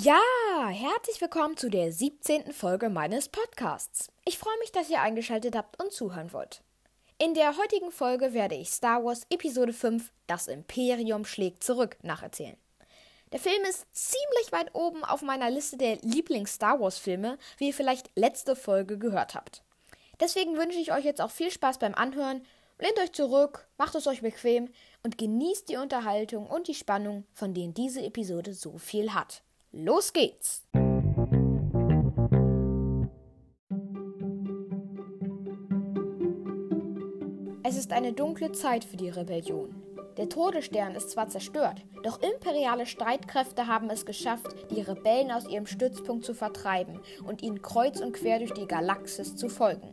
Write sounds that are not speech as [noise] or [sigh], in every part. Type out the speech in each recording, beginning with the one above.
Ja, herzlich willkommen zu der 17. Folge meines Podcasts. Ich freue mich, dass ihr eingeschaltet habt und zuhören wollt. In der heutigen Folge werde ich Star Wars Episode 5 Das Imperium schlägt zurück nacherzählen. Der Film ist ziemlich weit oben auf meiner Liste der Lieblings-Star Wars-Filme, wie ihr vielleicht letzte Folge gehört habt. Deswegen wünsche ich euch jetzt auch viel Spaß beim Anhören. Lehnt euch zurück, macht es euch bequem und genießt die Unterhaltung und die Spannung, von denen diese Episode so viel hat. Los geht's! Es ist eine dunkle Zeit für die Rebellion. Der Todesstern ist zwar zerstört, doch imperiale Streitkräfte haben es geschafft, die Rebellen aus ihrem Stützpunkt zu vertreiben und ihnen kreuz und quer durch die Galaxis zu folgen.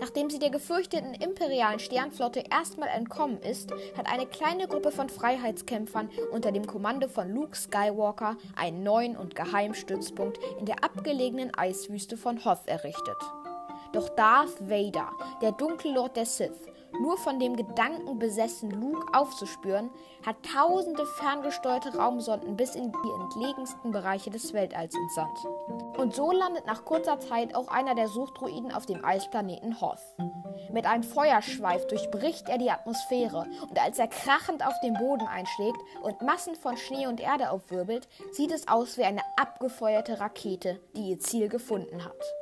Nachdem sie der gefürchteten imperialen Sternflotte erstmal entkommen ist, hat eine kleine Gruppe von Freiheitskämpfern unter dem Kommando von Luke Skywalker einen neuen und geheimen Stützpunkt in der abgelegenen Eiswüste von Hoth errichtet. Doch Darth Vader, der Dunkellord der Sith, nur von dem Gedanken besessen, Luke aufzuspüren, hat tausende ferngesteuerte Raumsonden bis in die entlegensten Bereiche des Weltalls entsandt. Und so landet nach kurzer Zeit auch einer der Suchdruiden auf dem Eisplaneten Hoth. Mit einem Feuerschweif durchbricht er die Atmosphäre und als er krachend auf den Boden einschlägt und Massen von Schnee und Erde aufwirbelt, sieht es aus wie eine abgefeuerte Rakete, die ihr Ziel gefunden hat.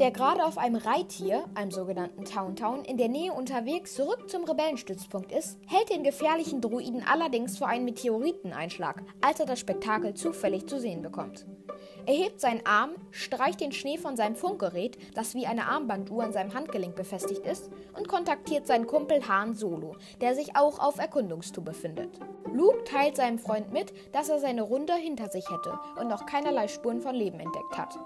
Der gerade auf einem Reittier, einem sogenannten Towntown, in der Nähe unterwegs zurück zum Rebellenstützpunkt ist, hält den gefährlichen Druiden allerdings vor einen Meteoriteneinschlag, als er das Spektakel zufällig zu sehen bekommt. Er hebt seinen Arm, streicht den Schnee von seinem Funkgerät, das wie eine Armbanduhr an seinem Handgelenk befestigt ist, und kontaktiert seinen Kumpel Han Solo, der sich auch auf Erkundungstour befindet. Luke teilt seinem Freund mit, dass er seine Runde hinter sich hätte und noch keinerlei Spuren von Leben entdeckt hat.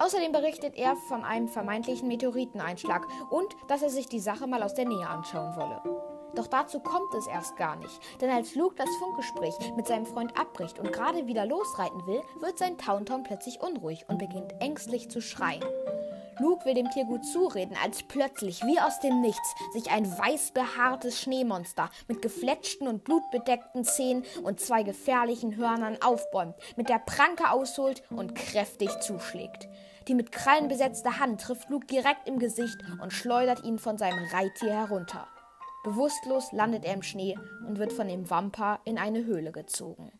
Außerdem berichtet er von einem vermeintlichen Meteoriteneinschlag und dass er sich die Sache mal aus der Nähe anschauen wolle. Doch dazu kommt es erst gar nicht, denn als Luke das Funkgespräch mit seinem Freund abbricht und gerade wieder losreiten will, wird sein Tauntaun plötzlich unruhig und beginnt ängstlich zu schreien. Luke will dem Tier gut zureden, als plötzlich, wie aus dem Nichts, sich ein weiß behaartes Schneemonster mit gefletschten und blutbedeckten Zähnen und zwei gefährlichen Hörnern aufbäumt, mit der Pranke ausholt und kräftig zuschlägt. Die mit Krallen besetzte Hand trifft Luke direkt im Gesicht und schleudert ihn von seinem Reittier herunter. Bewusstlos landet er im Schnee und wird von dem Wampa in eine Höhle gezogen.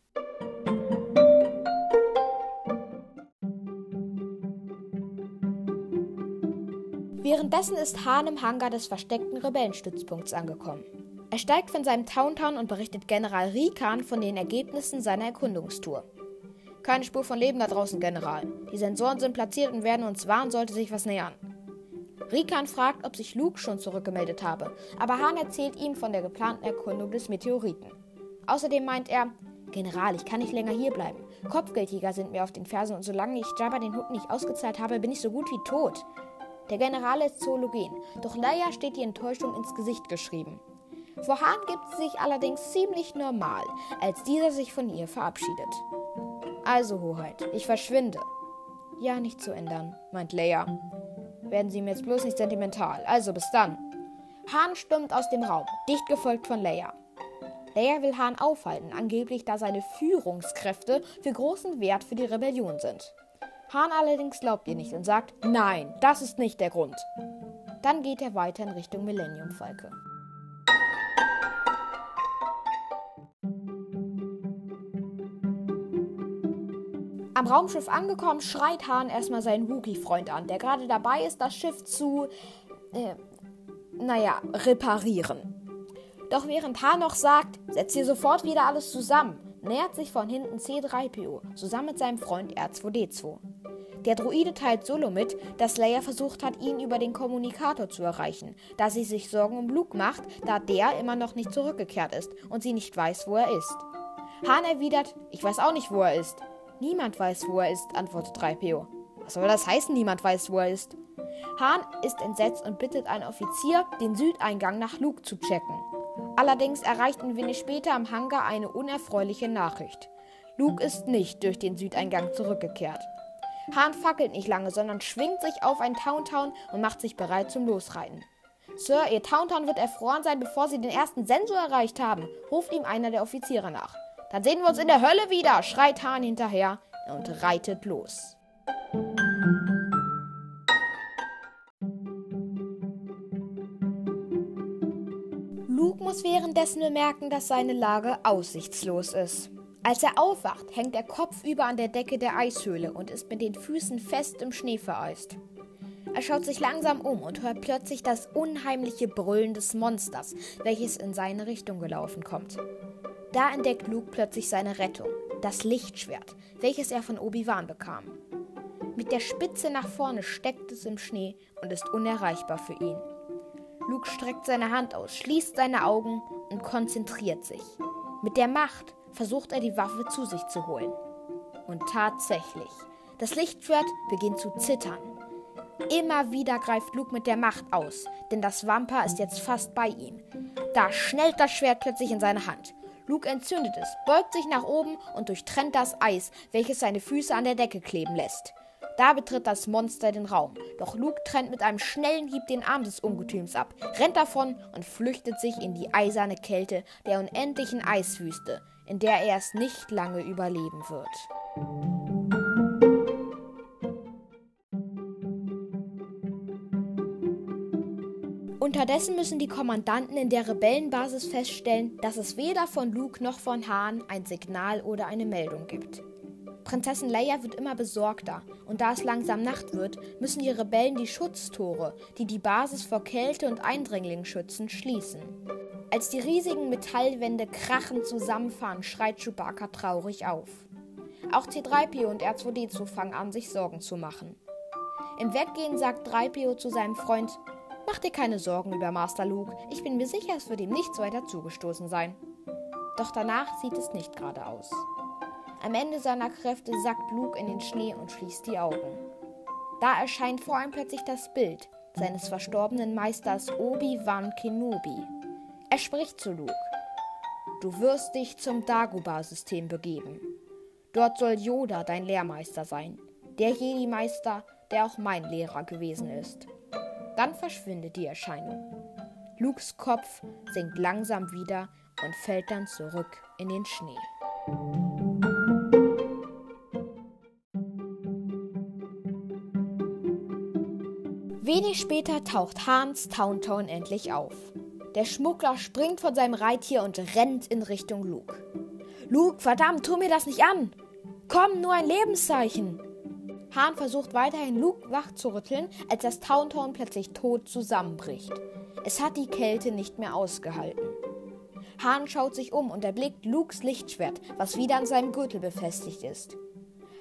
Währenddessen ist Hahn im Hangar des versteckten Rebellenstützpunkts angekommen. Er steigt von seinem Towntown und berichtet General Rikan von den Ergebnissen seiner Erkundungstour. Keine Spur von Leben da draußen, General. Die Sensoren sind platziert und werden uns warnen, sollte sich was nähern. Rikan fragt, ob sich Luke schon zurückgemeldet habe, aber Hahn erzählt ihm von der geplanten Erkundung des Meteoriten. Außerdem meint er, General, ich kann nicht länger hierbleiben. Kopfgeldjäger sind mir auf den Fersen und solange ich Jabba den Hut nicht ausgezahlt habe, bin ich so gut wie tot. Der General ist zoologen, doch Leia steht die Enttäuschung ins Gesicht geschrieben. Vor Hahn gibt sie sich allerdings ziemlich normal, als dieser sich von ihr verabschiedet. Also, Hoheit, ich verschwinde. Ja, nicht zu ändern, meint Leia. Werden Sie mir jetzt bloß nicht sentimental. Also, bis dann. Hahn stürmt aus dem Raum, dicht gefolgt von Leia. Leia will Hahn aufhalten, angeblich da seine Führungskräfte für großen Wert für die Rebellion sind. Hahn allerdings glaubt ihr nicht und sagt, nein, das ist nicht der Grund. Dann geht er weiter in Richtung Millennium Falke. Am Raumschiff angekommen, schreit Hahn erstmal seinen Wookie-Freund an, der gerade dabei ist, das Schiff zu, äh, naja, reparieren. Doch während Hahn noch sagt, setzt hier sofort wieder alles zusammen, nähert sich von hinten C3PO zusammen mit seinem Freund R2D2. Der Druide teilt Solo mit, dass Leia versucht hat, ihn über den Kommunikator zu erreichen, da sie sich Sorgen um Luke macht, da der immer noch nicht zurückgekehrt ist und sie nicht weiß, wo er ist. Hahn erwidert, ich weiß auch nicht, wo er ist. Niemand weiß, wo er ist, antwortet 3PO. Was soll das heißen, niemand weiß, wo er ist? Hahn ist entsetzt und bittet einen Offizier, den Südeingang nach Luke zu checken. Allerdings erreicht ein wenig später am Hangar eine unerfreuliche Nachricht. Luke ist nicht durch den Südeingang zurückgekehrt. Hahn fackelt nicht lange, sondern schwingt sich auf ein Towntown und macht sich bereit zum Losreiten. Sir, Ihr Tauntaun wird erfroren sein, bevor Sie den ersten Sensor erreicht haben, ruft ihm einer der Offiziere nach. Dann sehen wir uns in der Hölle wieder, schreit Hahn hinterher und reitet los. Luke muss währenddessen bemerken, dass seine Lage aussichtslos ist. Als er aufwacht, hängt er kopfüber an der Decke der Eishöhle und ist mit den Füßen fest im Schnee vereist. Er schaut sich langsam um und hört plötzlich das unheimliche Brüllen des Monsters, welches in seine Richtung gelaufen kommt. Da entdeckt Luke plötzlich seine Rettung, das Lichtschwert, welches er von Obi-Wan bekam. Mit der Spitze nach vorne steckt es im Schnee und ist unerreichbar für ihn. Luke streckt seine Hand aus, schließt seine Augen und konzentriert sich. Mit der Macht versucht er die Waffe zu sich zu holen. Und tatsächlich, das Lichtschwert beginnt zu zittern. Immer wieder greift Luke mit der Macht aus, denn das Wampa ist jetzt fast bei ihm. Da schnellt das Schwert plötzlich in seine Hand. Luke entzündet es, beugt sich nach oben und durchtrennt das Eis, welches seine Füße an der Decke kleben lässt. Da betritt das Monster den Raum, doch Luke trennt mit einem schnellen Hieb den Arm des Ungetüms ab, rennt davon und flüchtet sich in die eiserne Kälte der unendlichen Eiswüste, in der er es nicht lange überleben wird. Unterdessen müssen die Kommandanten in der Rebellenbasis feststellen, dass es weder von Luke noch von Hahn ein Signal oder eine Meldung gibt. Prinzessin Leia wird immer besorgter und da es langsam Nacht wird, müssen die Rebellen die Schutztore, die die Basis vor Kälte und Eindringlingen schützen, schließen. Als die riesigen Metallwände krachend zusammenfahren, schreit Chewbacca traurig auf. Auch C3PO und R2D2 fangen an, sich Sorgen zu machen. Im Weggehen sagt 3PO zu seinem Freund, Mach dir keine Sorgen über Master Luke. Ich bin mir sicher, es wird ihm nichts weiter zugestoßen sein. Doch danach sieht es nicht gerade aus. Am Ende seiner Kräfte sackt Luke in den Schnee und schließt die Augen. Da erscheint vor ihm plötzlich das Bild seines verstorbenen Meisters Obi-Wan Kenobi. Er spricht zu Luke. Du wirst dich zum Dagobah-System begeben. Dort soll Yoda dein Lehrmeister sein, der Jedi-Meister, der auch mein Lehrer gewesen ist. Dann verschwindet die Erscheinung. Lukes Kopf sinkt langsam wieder und fällt dann zurück in den Schnee. Wenig später taucht Hans Towntown endlich auf. Der Schmuggler springt von seinem Reittier und rennt in Richtung Luke. Luke, verdammt, tu mir das nicht an! Komm, nur ein Lebenszeichen! Hahn versucht weiterhin Luke wach zu rütteln, als das Towntown plötzlich tot zusammenbricht. Es hat die Kälte nicht mehr ausgehalten. Hahn schaut sich um und erblickt Lukes Lichtschwert, was wieder an seinem Gürtel befestigt ist.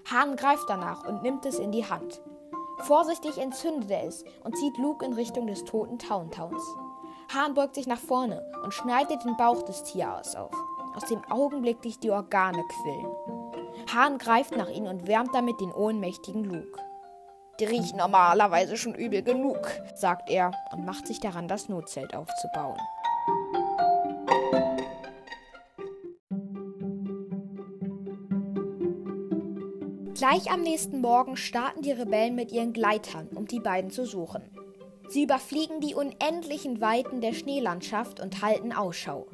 Hahn greift danach und nimmt es in die Hand. Vorsichtig entzündet er es und zieht Luke in Richtung des toten Towntowns. Hahn beugt sich nach vorne und schneidet den Bauch des Tieres auf, aus dem augenblicklich die Organe quillen. Hahn greift nach ihnen und wärmt damit den ohnmächtigen Luke. Die riechen normalerweise schon übel genug, sagt er und macht sich daran, das Notzelt aufzubauen. Gleich am nächsten Morgen starten die Rebellen mit ihren Gleitern, um die beiden zu suchen. Sie überfliegen die unendlichen Weiten der Schneelandschaft und halten Ausschau.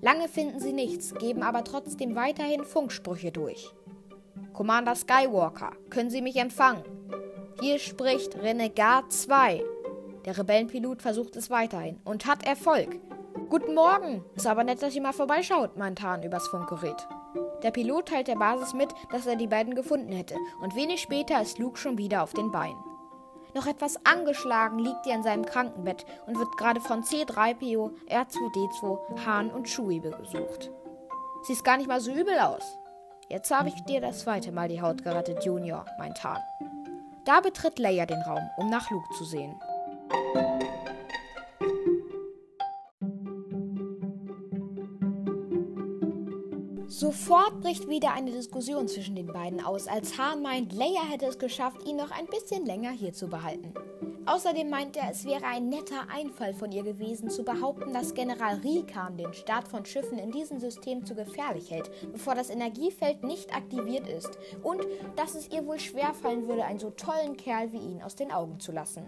Lange finden sie nichts, geben aber trotzdem weiterhin Funksprüche durch. Commander Skywalker, können Sie mich empfangen? Hier spricht Renegat 2. Der Rebellenpilot versucht es weiterhin und hat Erfolg. Guten Morgen! Ist aber nett, dass ihr mal vorbeischaut, meint Hahn übers Funkgerät. Der Pilot teilt der Basis mit, dass er die beiden gefunden hätte, und wenig später ist Luke schon wieder auf den Beinen. Noch etwas angeschlagen liegt er in seinem Krankenbett und wird gerade von C3PO, R2D2, Hahn und Chewie besucht. Sieht gar nicht mal so übel aus. Jetzt habe ich dir das zweite Mal die Haut gerettet, Junior, meint Hahn. Da betritt Leia den Raum, um nach Luke zu sehen. Sofort bricht wieder eine Diskussion zwischen den beiden aus, als Hahn meint, Leia hätte es geschafft, ihn noch ein bisschen länger hier zu behalten. Außerdem meint er, es wäre ein netter Einfall von ihr gewesen, zu behaupten, dass General Rikan den Start von Schiffen in diesem System zu gefährlich hält, bevor das Energiefeld nicht aktiviert ist, und dass es ihr wohl schwerfallen würde, einen so tollen Kerl wie ihn aus den Augen zu lassen.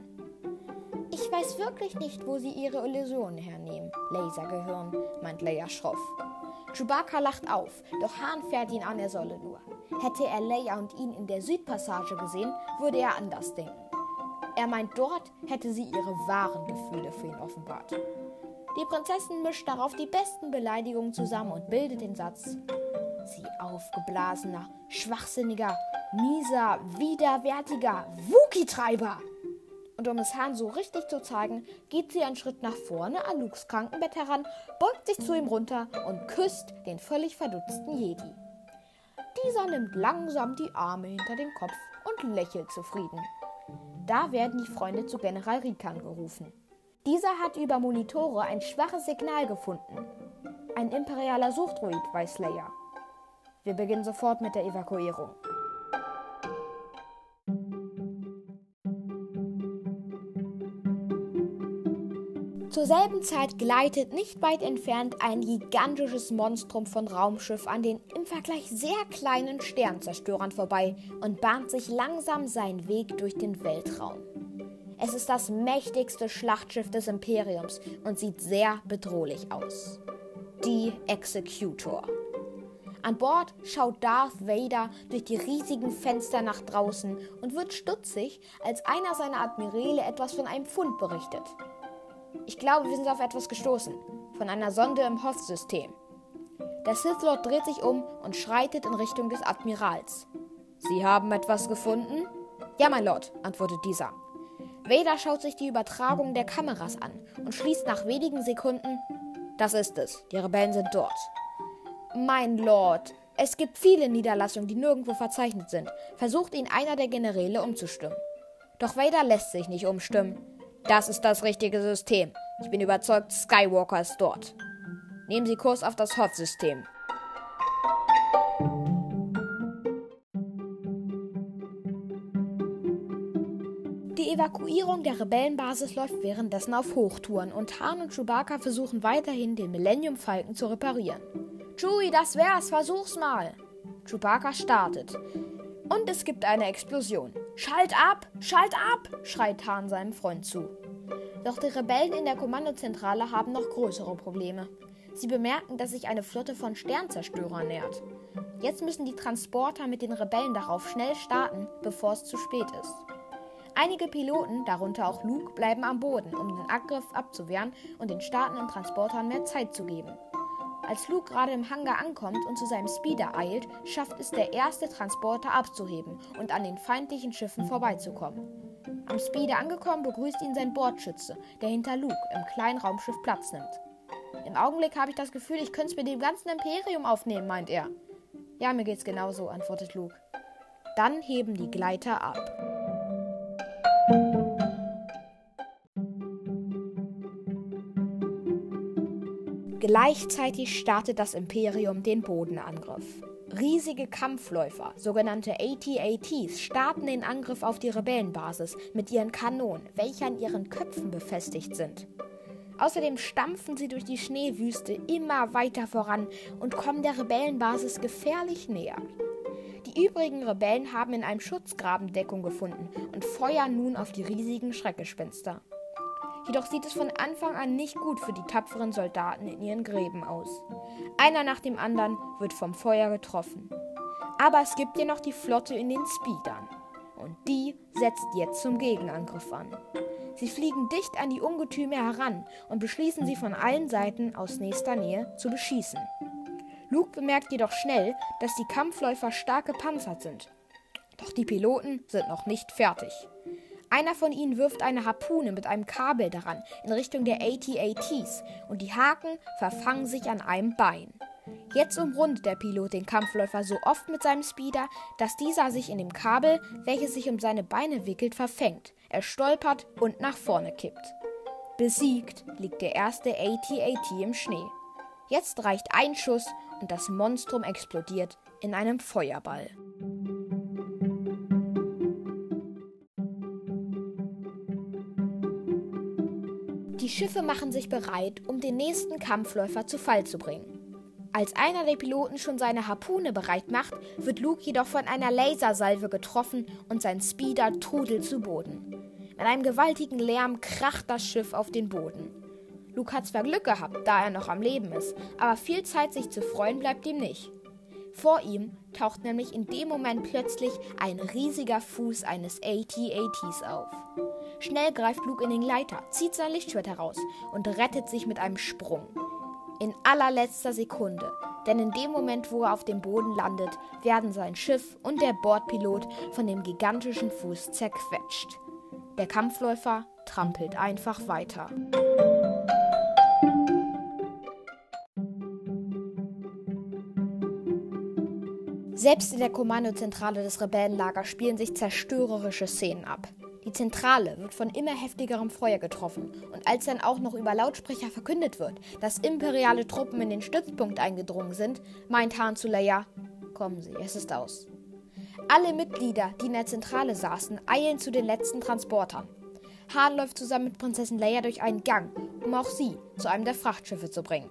Ich weiß wirklich nicht, wo sie ihre Illusionen hernehmen, Lasergehirn, meint Leia schroff. Chewbacca lacht auf, doch Hahn fährt ihn an, er solle nur. Hätte er Leia und ihn in der Südpassage gesehen, würde er anders denken. Er meint, dort hätte sie ihre wahren Gefühle für ihn offenbart. Die Prinzessin mischt darauf die besten Beleidigungen zusammen und bildet den Satz: Sie aufgeblasener, schwachsinniger, mieser, widerwärtiger Wookie-Treiber! Und um es Han so richtig zu zeigen, geht sie einen Schritt nach vorne an Lukes Krankenbett heran, beugt sich zu ihm runter und küsst den völlig verdutzten Jedi. Dieser nimmt langsam die Arme hinter den Kopf und lächelt zufrieden. Da werden die Freunde zu General Rikan gerufen. Dieser hat über Monitore ein schwaches Signal gefunden. Ein imperialer Suchdruid, weiß Leia. Wir beginnen sofort mit der Evakuierung. Zur selben Zeit gleitet nicht weit entfernt ein gigantisches Monstrum von Raumschiff an den im Vergleich sehr kleinen Sternzerstörern vorbei und bahnt sich langsam seinen Weg durch den Weltraum. Es ist das mächtigste Schlachtschiff des Imperiums und sieht sehr bedrohlich aus. Die Executor. An Bord schaut Darth Vader durch die riesigen Fenster nach draußen und wird stutzig, als einer seiner Admiräle etwas von einem Fund berichtet. Ich glaube, wir sind auf etwas gestoßen. Von einer Sonde im Hoth-System. Der Sith Lord dreht sich um und schreitet in Richtung des Admirals. Sie haben etwas gefunden? Ja, mein Lord, antwortet dieser. Vader schaut sich die Übertragung der Kameras an und schließt nach wenigen Sekunden: Das ist es. Die Rebellen sind dort. Mein Lord, es gibt viele Niederlassungen, die nirgendwo verzeichnet sind. Versucht ihn einer der Generäle umzustimmen. Doch Vader lässt sich nicht umstimmen. Das ist das richtige System. Ich bin überzeugt, Skywalker ist dort. Nehmen Sie Kurs auf das Hoth-System. Die Evakuierung der Rebellenbasis läuft währenddessen auf Hochtouren und Han und Chewbacca versuchen weiterhin, den Millennium Falken zu reparieren. Chewie, das wär's, versuch's mal! Chewbacca startet. Und es gibt eine Explosion. Schalt ab! Schalt ab! schreit Han seinem Freund zu. Doch die Rebellen in der Kommandozentrale haben noch größere Probleme. Sie bemerken, dass sich eine Flotte von Sternzerstörern nähert. Jetzt müssen die Transporter mit den Rebellen darauf schnell starten, bevor es zu spät ist. Einige Piloten, darunter auch Luke, bleiben am Boden, um den Angriff abzuwehren und den startenden Transportern mehr Zeit zu geben. Als Luke gerade im Hangar ankommt und zu seinem Speeder eilt, schafft es der erste Transporter abzuheben und an den feindlichen Schiffen vorbeizukommen. Am Speeder angekommen, begrüßt ihn sein Bordschütze, der hinter Luke im kleinen Raumschiff Platz nimmt. Im Augenblick habe ich das Gefühl, ich könnte es mit dem ganzen Imperium aufnehmen, meint er. Ja, mir geht's genauso, antwortet Luke. Dann heben die Gleiter ab. Gleichzeitig startet das Imperium den Bodenangriff. Riesige Kampfläufer, sogenannte AT-ATs, starten den Angriff auf die Rebellenbasis mit ihren Kanonen, welche an ihren Köpfen befestigt sind. Außerdem stampfen sie durch die Schneewüste immer weiter voran und kommen der Rebellenbasis gefährlich näher. Die übrigen Rebellen haben in einem Schutzgraben Deckung gefunden und feuern nun auf die riesigen Schreckgespenster. Jedoch sieht es von Anfang an nicht gut für die tapferen Soldaten in ihren Gräben aus. Einer nach dem anderen wird vom Feuer getroffen. Aber es gibt ja noch die Flotte in den Speedern. Und die setzt jetzt zum Gegenangriff an. Sie fliegen dicht an die Ungetüme heran und beschließen sie von allen Seiten aus nächster Nähe zu beschießen. Luke bemerkt jedoch schnell, dass die Kampfläufer stark gepanzert sind. Doch die Piloten sind noch nicht fertig. Einer von ihnen wirft eine Harpune mit einem Kabel daran in Richtung der AT-ATs und die Haken verfangen sich an einem Bein. Jetzt umrundet der Pilot den Kampfläufer so oft mit seinem Speeder, dass dieser sich in dem Kabel, welches sich um seine Beine wickelt, verfängt. Er stolpert und nach vorne kippt. Besiegt liegt der erste AT-AT im Schnee. Jetzt reicht ein Schuss und das Monstrum explodiert in einem Feuerball. Die Schiffe machen sich bereit, um den nächsten Kampfläufer zu Fall zu bringen. Als einer der Piloten schon seine Harpune bereit macht, wird Luke jedoch von einer Lasersalve getroffen und sein Speeder trudelt zu Boden. Mit einem gewaltigen Lärm kracht das Schiff auf den Boden. Luke hat zwar Glück gehabt, da er noch am Leben ist, aber viel Zeit, sich zu freuen, bleibt ihm nicht. Vor ihm taucht nämlich in dem Moment plötzlich ein riesiger Fuß eines AT-ATs auf. Schnell greift Luke in den Gleiter, zieht sein Lichtschwert heraus und rettet sich mit einem Sprung. In allerletzter Sekunde, denn in dem Moment, wo er auf dem Boden landet, werden sein Schiff und der Bordpilot von dem gigantischen Fuß zerquetscht. Der Kampfläufer trampelt einfach weiter. Selbst in der Kommandozentrale des Rebellenlagers spielen sich zerstörerische Szenen ab. Die Zentrale wird von immer heftigerem Feuer getroffen und als dann auch noch über Lautsprecher verkündet wird, dass imperiale Truppen in den Stützpunkt eingedrungen sind, meint Han zu Leia, kommen Sie, es ist aus. Alle Mitglieder, die in der Zentrale saßen, eilen zu den letzten Transportern. Han läuft zusammen mit Prinzessin Leia durch einen Gang, um auch sie zu einem der Frachtschiffe zu bringen.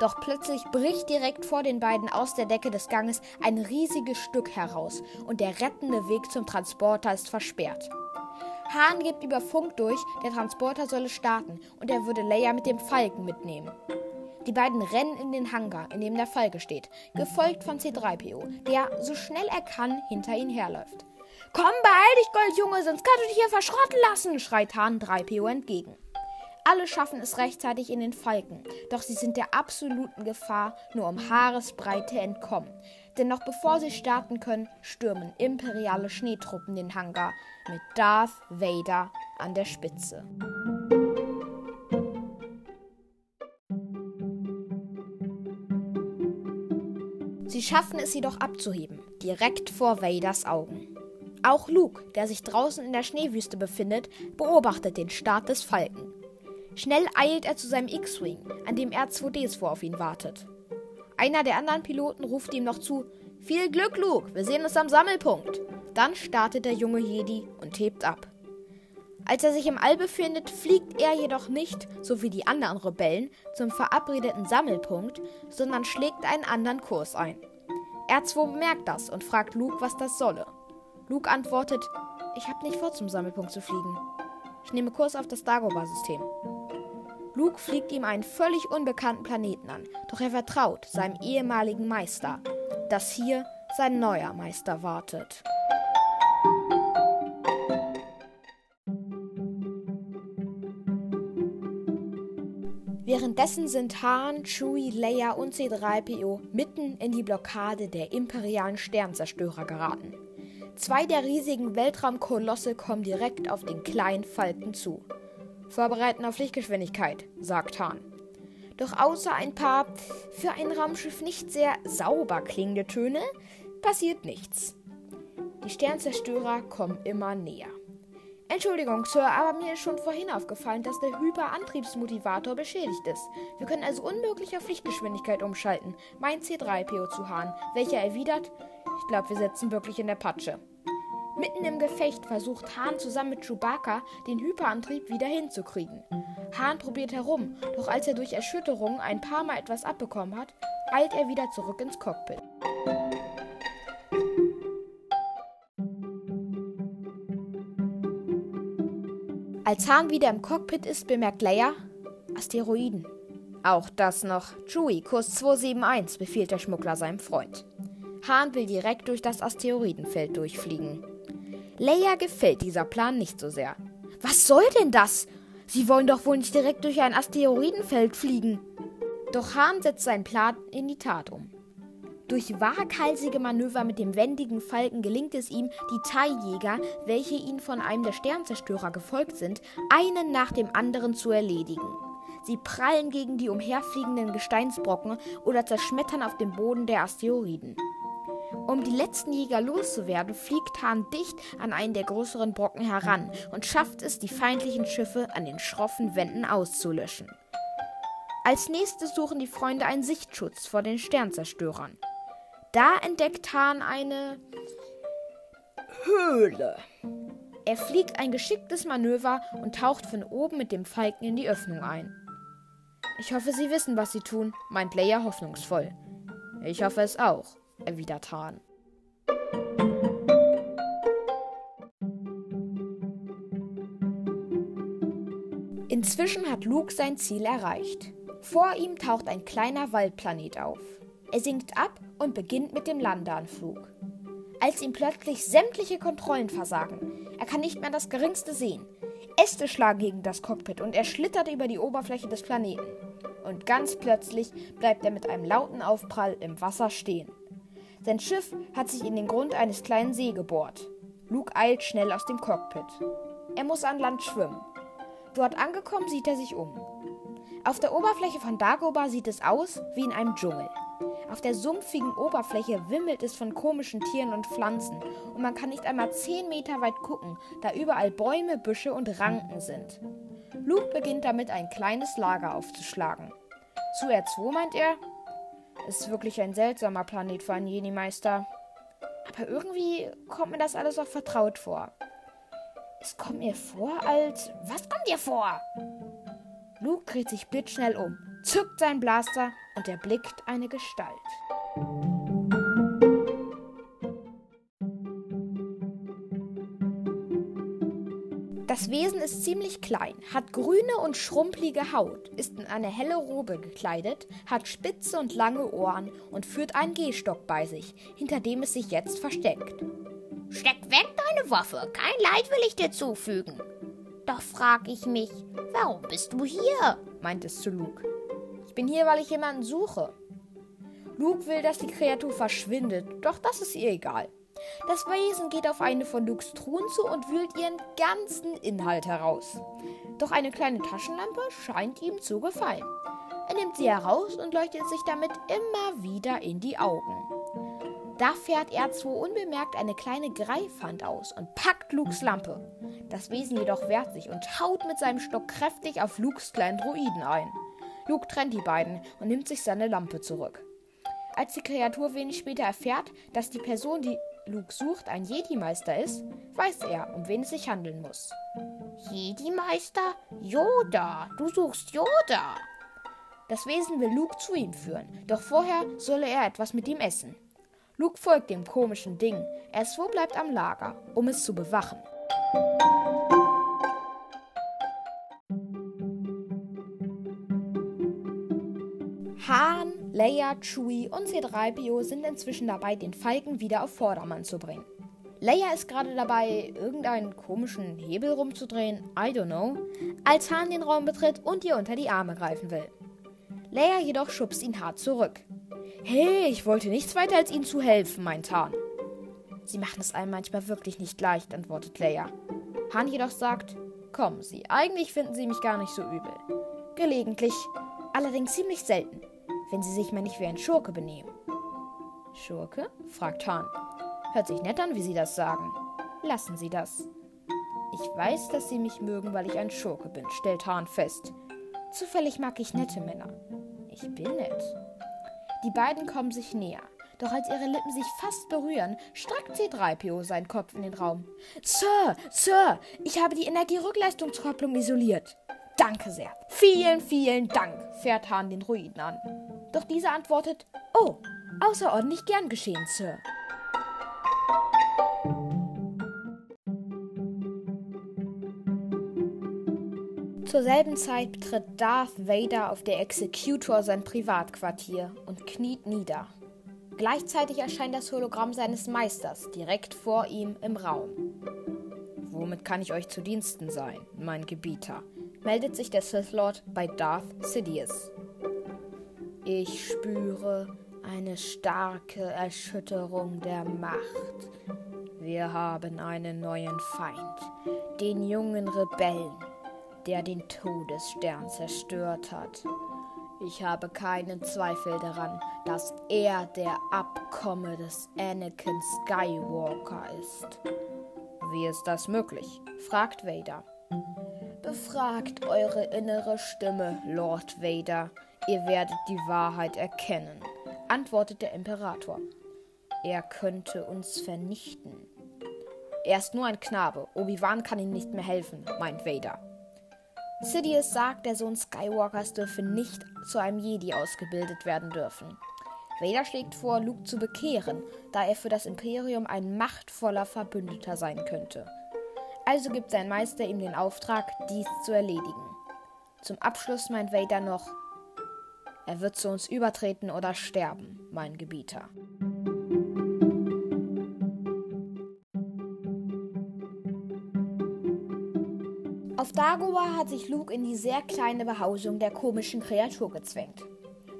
Doch plötzlich bricht direkt vor den beiden aus der Decke des Ganges ein riesiges Stück heraus und der rettende Weg zum Transporter ist versperrt. Hahn gibt über Funk durch, der Transporter solle starten und er würde Leia mit dem Falken mitnehmen. Die beiden rennen in den Hangar, in dem der Falke steht, gefolgt von C3PO, der so schnell er kann hinter ihnen herläuft. Komm, beeil dich, Goldjunge, sonst kannst du dich hier verschrotten lassen, schreit Hahn 3PO entgegen. Alle schaffen es rechtzeitig in den Falken, doch sie sind der absoluten Gefahr nur um Haaresbreite entkommen. Denn noch bevor sie starten können, stürmen imperiale Schneetruppen den Hangar mit Darth Vader an der Spitze. Sie schaffen es jedoch abzuheben, direkt vor Vaders Augen. Auch Luke, der sich draußen in der Schneewüste befindet, beobachtet den Start des Falken. Schnell eilt er zu seinem X-Wing, an dem R2D2 auf ihn wartet. Einer der anderen Piloten ruft ihm noch zu: Viel Glück, Luke, wir sehen uns am Sammelpunkt. Dann startet der junge Jedi und hebt ab. Als er sich im All befindet, fliegt er jedoch nicht, so wie die anderen Rebellen, zum verabredeten Sammelpunkt, sondern schlägt einen anderen Kurs ein. R2 bemerkt das und fragt Luke, was das solle. Luke antwortet: Ich habe nicht vor, zum Sammelpunkt zu fliegen. Ich nehme Kurs auf das Dagobah-System. Luke fliegt ihm einen völlig unbekannten Planeten an, doch er vertraut seinem ehemaligen Meister, dass hier sein neuer Meister wartet. Währenddessen sind Han, Chewie, Leia und C3PO mitten in die Blockade der imperialen Sternzerstörer geraten. Zwei der riesigen Weltraumkolosse kommen direkt auf den kleinen Falken zu. Vorbereiten auf Lichtgeschwindigkeit, sagt Hahn. Doch außer ein paar für ein Raumschiff nicht sehr sauber klingende Töne passiert nichts. Die Sternzerstörer kommen immer näher. Entschuldigung, Sir, aber mir ist schon vorhin aufgefallen, dass der Hyperantriebsmotivator beschädigt ist. Wir können also unmöglich auf Lichtgeschwindigkeit umschalten, meint C3PO zu Hahn, welcher erwidert, ich glaube, wir sitzen wirklich in der Patsche. Mitten im Gefecht versucht Hahn zusammen mit Chewbacca den Hyperantrieb wieder hinzukriegen. Hahn probiert herum, doch als er durch Erschütterung ein paar Mal etwas abbekommen hat, eilt er wieder zurück ins Cockpit. Als Hahn wieder im Cockpit ist, bemerkt Leia Asteroiden. Auch das noch. Chewie, Kurs 271, befiehlt der Schmuggler seinem Freund. Hahn will direkt durch das Asteroidenfeld durchfliegen. Leia gefällt dieser Plan nicht so sehr. Was soll denn das? Sie wollen doch wohl nicht direkt durch ein Asteroidenfeld fliegen. Doch Hahn setzt seinen Plan in die Tat um. Durch waghalsige Manöver mit dem wendigen Falken gelingt es ihm, die TIE-Jäger, welche ihnen von einem der Sternzerstörer gefolgt sind, einen nach dem anderen zu erledigen. Sie prallen gegen die umherfliegenden Gesteinsbrocken oder zerschmettern auf dem Boden der Asteroiden. Um die letzten Jäger loszuwerden, fliegt Hahn dicht an einen der größeren Brocken heran und schafft es, die feindlichen Schiffe an den schroffen Wänden auszulöschen. Als nächstes suchen die Freunde einen Sichtschutz vor den Sternzerstörern. Da entdeckt Hahn eine Höhle. Er fliegt ein geschicktes Manöver und taucht von oben mit dem Falken in die Öffnung ein. Ich hoffe, Sie wissen, was Sie tun, meint Leia hoffnungsvoll. Ich hoffe es auch erwidert Hahn. Inzwischen hat Luke sein Ziel erreicht. Vor ihm taucht ein kleiner Waldplanet auf. Er sinkt ab und beginnt mit dem Landeanflug. Als ihm plötzlich sämtliche Kontrollen versagen, er kann nicht mehr das geringste sehen. Äste schlagen gegen das Cockpit und er schlittert über die Oberfläche des Planeten. Und ganz plötzlich bleibt er mit einem lauten Aufprall im Wasser stehen. Sein Schiff hat sich in den Grund eines kleinen See gebohrt. Luke eilt schnell aus dem Cockpit. Er muss an Land schwimmen. Dort angekommen sieht er sich um. Auf der Oberfläche von Dagobah sieht es aus wie in einem Dschungel. Auf der sumpfigen Oberfläche wimmelt es von komischen Tieren und Pflanzen und man kann nicht einmal 10 Meter weit gucken, da überall Bäume, Büsche und Ranken sind. Luke beginnt damit, ein kleines Lager aufzuschlagen. Zu R2 meint er, ist wirklich ein seltsamer Planet für einen Jedi-Meister. Aber irgendwie kommt mir das alles auch vertraut vor. Es kommt mir vor, als. Was kommt dir vor? Luke dreht sich blitzschnell um, zückt seinen Blaster und erblickt eine Gestalt. Das Wesen ist ziemlich klein, hat grüne und schrumpelige Haut, ist in eine helle Robe gekleidet, hat spitze und lange Ohren und führt einen Gehstock bei sich, hinter dem es sich jetzt versteckt. Steck weg deine Waffe, kein Leid will ich dir zufügen. Doch frag ich mich, warum bist du hier? meint es zu Luke. Ich bin hier, weil ich jemanden suche. Luke will, dass die Kreatur verschwindet, doch das ist ihr egal. Das Wesen geht auf eine von Lukes Truhen zu und wühlt ihren ganzen Inhalt heraus. Doch eine kleine Taschenlampe scheint ihm zu gefallen. Er nimmt sie heraus und leuchtet sich damit immer wieder in die Augen. Da fährt er zwar unbemerkt eine kleine Greifhand aus und packt Lukes Lampe. Das Wesen jedoch wehrt sich und haut mit seinem Stock kräftig auf Lukes kleinen Druiden ein. Luke trennt die beiden und nimmt sich seine Lampe zurück. Als die Kreatur wenig später erfährt, dass die Person, die Luke sucht, ein Jedi-Meister ist, weiß er, um wen es sich handeln muss. Jedi-Meister? Yoda, du suchst Yoda. Das Wesen will Luke zu ihm führen, doch vorher solle er etwas mit ihm essen. Luke folgt dem komischen Ding. Erst bleibt am Lager, um es zu bewachen. Leia, Chewie und C3PO sind inzwischen dabei, den Falken wieder auf Vordermann zu bringen. Leia ist gerade dabei, irgendeinen komischen Hebel rumzudrehen, I don't know, als Han den Raum betritt und ihr unter die Arme greifen will. Leia jedoch schubst ihn hart zurück. Hey, ich wollte nichts weiter als Ihnen zu helfen, meint Han. Sie machen es einem manchmal wirklich nicht leicht, antwortet Leia. Han jedoch sagt, kommen Sie, eigentlich finden Sie mich gar nicht so übel. Gelegentlich, allerdings ziemlich selten, wenn Sie sich mal nicht wie ein Schurke benehmen. Schurke? fragt Han. Hört sich nett an, wie Sie das sagen. Lassen Sie das. Ich weiß, dass Sie mich mögen, weil ich ein Schurke bin, stellt Han fest. Zufällig mag ich nette Männer. Ich bin nett. Die beiden kommen sich näher. Doch als ihre Lippen sich fast berühren, streckt C3PO seinen Kopf in den Raum. Sir, Sir, ich habe die Energierückleistungskopplung isoliert. Danke sehr. Vielen, vielen Dank, fährt Hahn den Ruiden an. Doch dieser antwortet, oh, außerordentlich gern geschehen, Sir. Zur selben Zeit betritt Darth Vader auf der Executor sein Privatquartier und kniet nieder. Gleichzeitig erscheint das Hologramm seines Meisters direkt vor ihm im Raum. Womit kann ich euch zu Diensten sein, mein Gebieter? meldet sich der Sith Lord bei Darth Sidious. Ich spüre eine starke Erschütterung der Macht. Wir haben einen neuen Feind, den jungen Rebellen der den Todesstern zerstört hat. Ich habe keinen Zweifel daran, dass er der Abkomme des Anakin Skywalker ist. Wie ist das möglich? fragt Vader. Befragt eure innere Stimme, Lord Vader. Ihr werdet die Wahrheit erkennen, antwortet der Imperator. Er könnte uns vernichten. Er ist nur ein Knabe. Obi-Wan kann ihm nicht mehr helfen, meint Vader. Sidious sagt, der Sohn Skywalkers dürfe nicht zu einem Jedi ausgebildet werden dürfen. Vader schlägt vor, Luke zu bekehren, da er für das Imperium ein machtvoller Verbündeter sein könnte. Also gibt sein Meister ihm den Auftrag, dies zu erledigen. Zum Abschluss meint Vader noch, er wird zu uns übertreten oder sterben, mein Gebieter. Auf Dagobah hat sich Luke in die sehr kleine Behausung der komischen Kreatur gezwängt.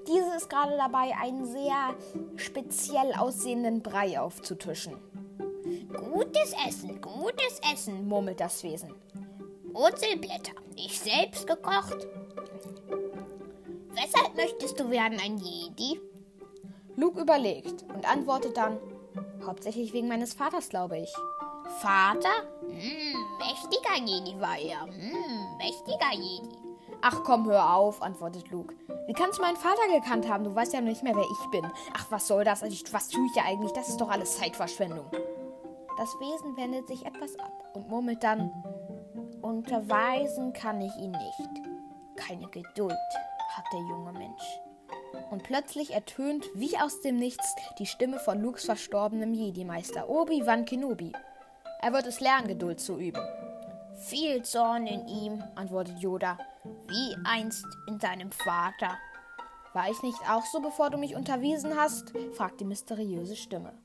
Diese ist gerade dabei, einen sehr speziell aussehenden Brei aufzutischen. Gutes Essen, gutes Essen, murmelt das Wesen. Wurzelblätter, ich selbst gekocht. Weshalb möchtest du werden ein Jedi? Luke überlegt und antwortet dann, hauptsächlich wegen meines Vaters, glaube ich. Vater? Hm, mächtiger Jedi war er. Hm, mächtiger Jedi. Ach komm, hör auf, antwortet Luke. Wie kannst du meinen Vater gekannt haben? Du weißt ja nicht mehr, wer ich bin. Ach, was soll das? Was tue ich ja eigentlich? Das ist doch alles Zeitverschwendung. Das Wesen wendet sich etwas ab und murmelt dann: Unterweisen kann ich ihn nicht. Keine Geduld hat der junge Mensch. Und plötzlich ertönt wie aus dem Nichts die Stimme von Lukes verstorbenem Jedi-Meister Obi-Wan Kenobi. Er wird es lernen, Geduld zu üben. Viel Zorn in ihm, antwortet Yoda, wie einst in seinem Vater. War ich nicht auch so, bevor du mich unterwiesen hast? fragt die mysteriöse Stimme.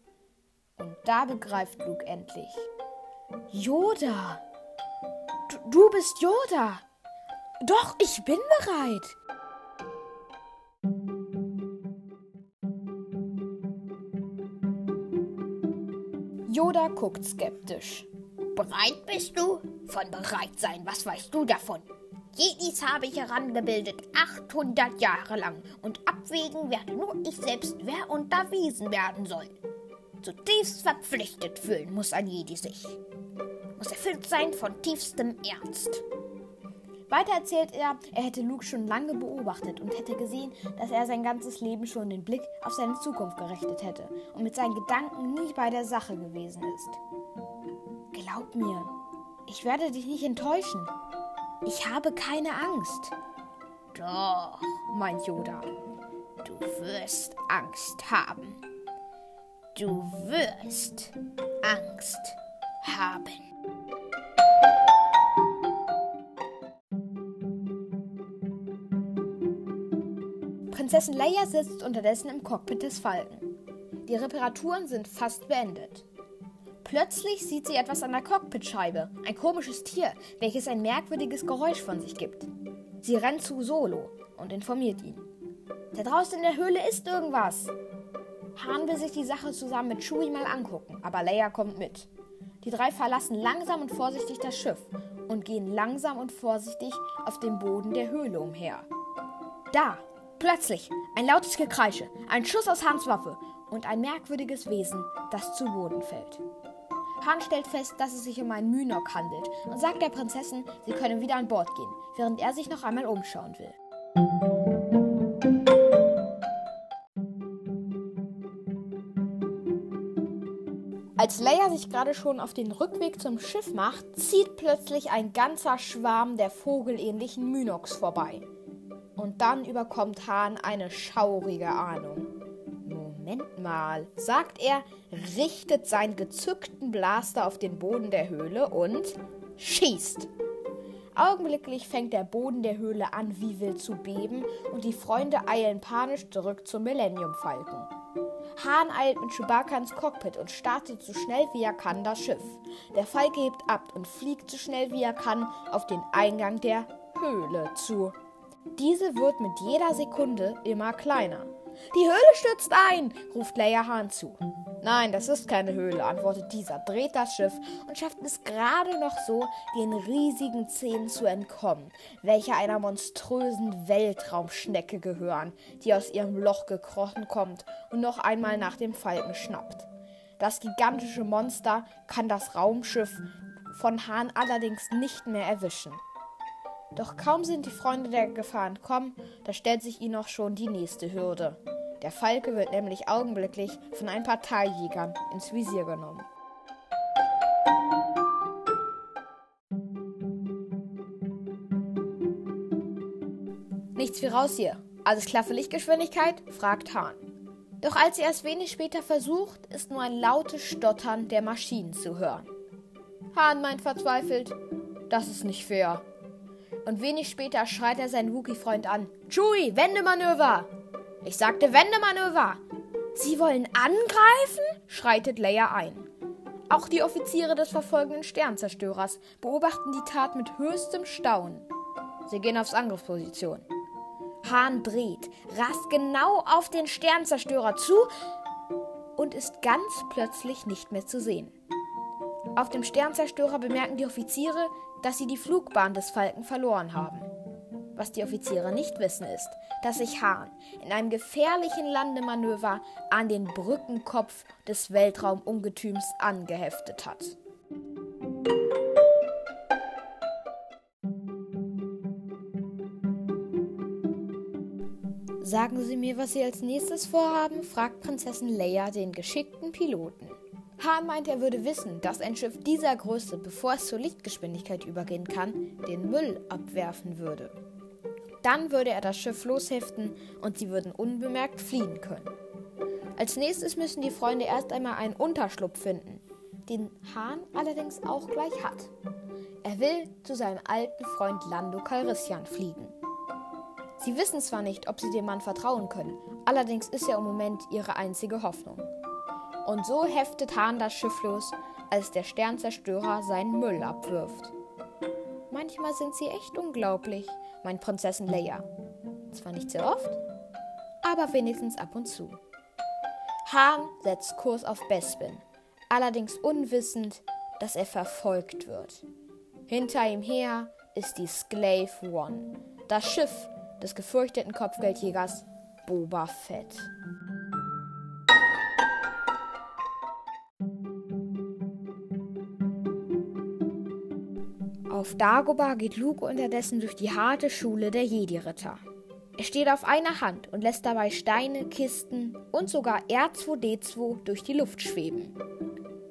Und da begreift Luke endlich. Yoda! Du, du bist Yoda! Doch, ich bin bereit! Yoda guckt skeptisch. Bereit bist du? Von bereit sein, was weißt du davon? Jedis habe ich herangebildet, 800 Jahre lang, und abwägen werde nur ich selbst, wer unterwiesen werden soll. Zutiefst verpflichtet fühlen muss ein Jedi sich. Muss erfüllt sein von tiefstem Ernst. Weiter erzählt er, er hätte Luke schon lange beobachtet und hätte gesehen, dass er sein ganzes Leben schon den Blick auf seine Zukunft gerichtet hätte und mit seinen Gedanken nie bei der Sache gewesen ist. Glaub mir, ich werde dich nicht enttäuschen. Ich habe keine Angst. Doch, meint Yoda, du wirst Angst haben. Du wirst Angst haben. Prinzessin Leia sitzt unterdessen im Cockpit des Falken. Die Reparaturen sind fast beendet. Plötzlich sieht sie etwas an der Cockpitscheibe, ein komisches Tier, welches ein merkwürdiges Geräusch von sich gibt. Sie rennt zu Solo und informiert ihn. Da draußen in der Höhle ist irgendwas. Han will sich die Sache zusammen mit Chewie mal angucken, aber Leia kommt mit. Die drei verlassen langsam und vorsichtig das Schiff und gehen langsam und vorsichtig auf dem Boden der Höhle umher. Da, Plötzlich ein lautes Gekreische, ein Schuss aus Hans Waffe und ein merkwürdiges Wesen, das zu Boden fällt. Han stellt fest, dass es sich um einen Mynok handelt und sagt der Prinzessin, sie könne wieder an Bord gehen, während er sich noch einmal umschauen will. Als Leia sich gerade schon auf den Rückweg zum Schiff macht, zieht plötzlich ein ganzer Schwarm der vogelähnlichen Mynoks vorbei und dann überkommt Hahn eine schaurige Ahnung. Moment mal, sagt er, richtet seinen gezückten Blaster auf den Boden der Höhle und schießt. Augenblicklich fängt der Boden der Höhle an, wie wild zu beben, und die Freunde eilen panisch zurück zum Millennium Falken. Hahn eilt mit Chewbacca ins Cockpit und startet so schnell wie er kann das Schiff. Der Falke hebt ab und fliegt so schnell wie er kann auf den Eingang der Höhle zu. Diese wird mit jeder Sekunde immer kleiner. Die Höhle stürzt ein, ruft Leia Hahn zu. Nein, das ist keine Höhle, antwortet dieser, dreht das Schiff und schafft es gerade noch so, den riesigen Zähnen zu entkommen, welche einer monströsen Weltraumschnecke gehören, die aus ihrem Loch gekrochen kommt und noch einmal nach dem Falken schnappt. Das gigantische Monster kann das Raumschiff von Hahn allerdings nicht mehr erwischen. Doch kaum sind die Freunde der Gefahr entkommen, da stellt sich ihnen auch schon die nächste Hürde. Der Falke wird nämlich augenblicklich von ein paar Teiljägern ins Visier genommen. Nichts wie raus hier. Alles klar für Lichtgeschwindigkeit? fragt Hahn. Doch als er es wenig später versucht, ist nur ein lautes Stottern der Maschinen zu hören. Hahn meint verzweifelt, das ist nicht fair. Und wenig später schreit er seinen Wookie-Freund an. Chewie, Wendemanöver! Ich sagte Wendemanöver! Sie wollen angreifen? schreitet Leia ein. Auch die Offiziere des verfolgenden Sternzerstörers beobachten die Tat mit höchstem Staunen. Sie gehen aufs Angriffsposition. Hahn dreht, rast genau auf den Sternzerstörer zu und ist ganz plötzlich nicht mehr zu sehen. Auf dem Sternzerstörer bemerken die Offiziere, dass sie die Flugbahn des Falken verloren haben. Was die Offiziere nicht wissen ist, dass sich Hahn in einem gefährlichen Landemanöver an den Brückenkopf des Weltraumungetüms angeheftet hat. Sagen Sie mir, was Sie als nächstes vorhaben? fragt Prinzessin Leia den geschickten Piloten. Hahn meint, er würde wissen, dass ein Schiff dieser Größe, bevor es zur Lichtgeschwindigkeit übergehen kann, den Müll abwerfen würde. Dann würde er das Schiff losheften und sie würden unbemerkt fliehen können. Als nächstes müssen die Freunde erst einmal einen Unterschlupf finden, den Hahn allerdings auch gleich hat. Er will zu seinem alten Freund Lando Calrissian fliegen. Sie wissen zwar nicht, ob sie dem Mann vertrauen können, allerdings ist er im Moment ihre einzige Hoffnung. Und so heftet Hahn das Schiff los, als der Sternzerstörer seinen Müll abwirft. Manchmal sind sie echt unglaublich, meint Prinzessin Leia. Zwar nicht sehr oft, aber wenigstens ab und zu. Hahn setzt Kurs auf Bespin, allerdings unwissend, dass er verfolgt wird. Hinter ihm her ist die Sklave One, das Schiff des gefürchteten Kopfgeldjägers Boba Fett. Auf Dagobah geht Luke unterdessen durch die harte Schule der Jedi-Ritter. Er steht auf einer Hand und lässt dabei Steine, Kisten und sogar R2D2 durch die Luft schweben.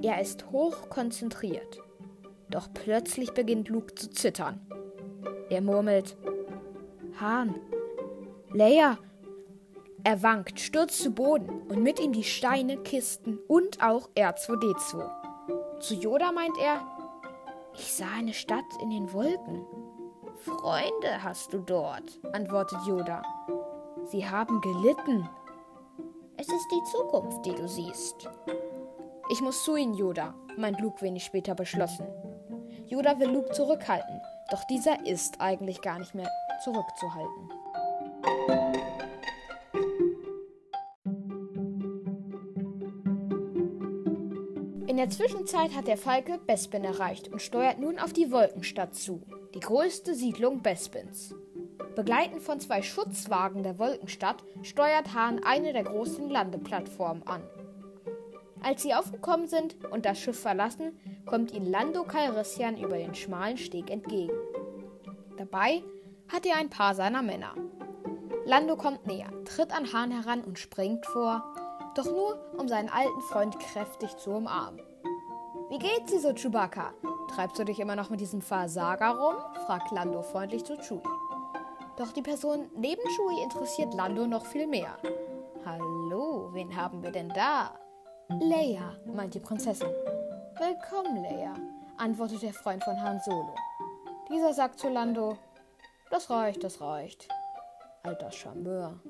Er ist hoch konzentriert. Doch plötzlich beginnt Luke zu zittern. Er murmelt: Hahn, Leia. Er wankt, stürzt zu Boden und mit ihm die Steine, Kisten und auch R2D2. Zu Yoda meint er: ich sah eine Stadt in den Wolken. Freunde hast du dort, antwortet Yoda. Sie haben gelitten. Es ist die Zukunft, die du siehst. Ich muss zu ihnen, Yoda, meint Luke wenig später beschlossen. Yoda will Luke zurückhalten, doch dieser ist eigentlich gar nicht mehr zurückzuhalten. Der Zwischenzeit hat der Falke Bespin erreicht und steuert nun auf die Wolkenstadt zu, die größte Siedlung Bespins. Begleitend von zwei Schutzwagen der Wolkenstadt steuert Hahn eine der großen Landeplattformen an. Als sie aufgekommen sind und das Schiff verlassen, kommt ihnen Lando Calrissian über den schmalen Steg entgegen. Dabei hat er ein paar seiner Männer. Lando kommt näher, tritt an Hahn heran und springt vor, doch nur um seinen alten Freund kräftig zu umarmen. Wie geht's dir so, Chewbacca? Treibst du dich immer noch mit diesem Versager rum? fragt Lando freundlich zu Chewie. Doch die Person neben Chewie interessiert Lando noch viel mehr. Hallo, wen haben wir denn da? Leia, meint die Prinzessin. Willkommen, Leia, antwortet der Freund von Han Solo. Dieser sagt zu Lando: Das reicht, das reicht. Alter Charmeur.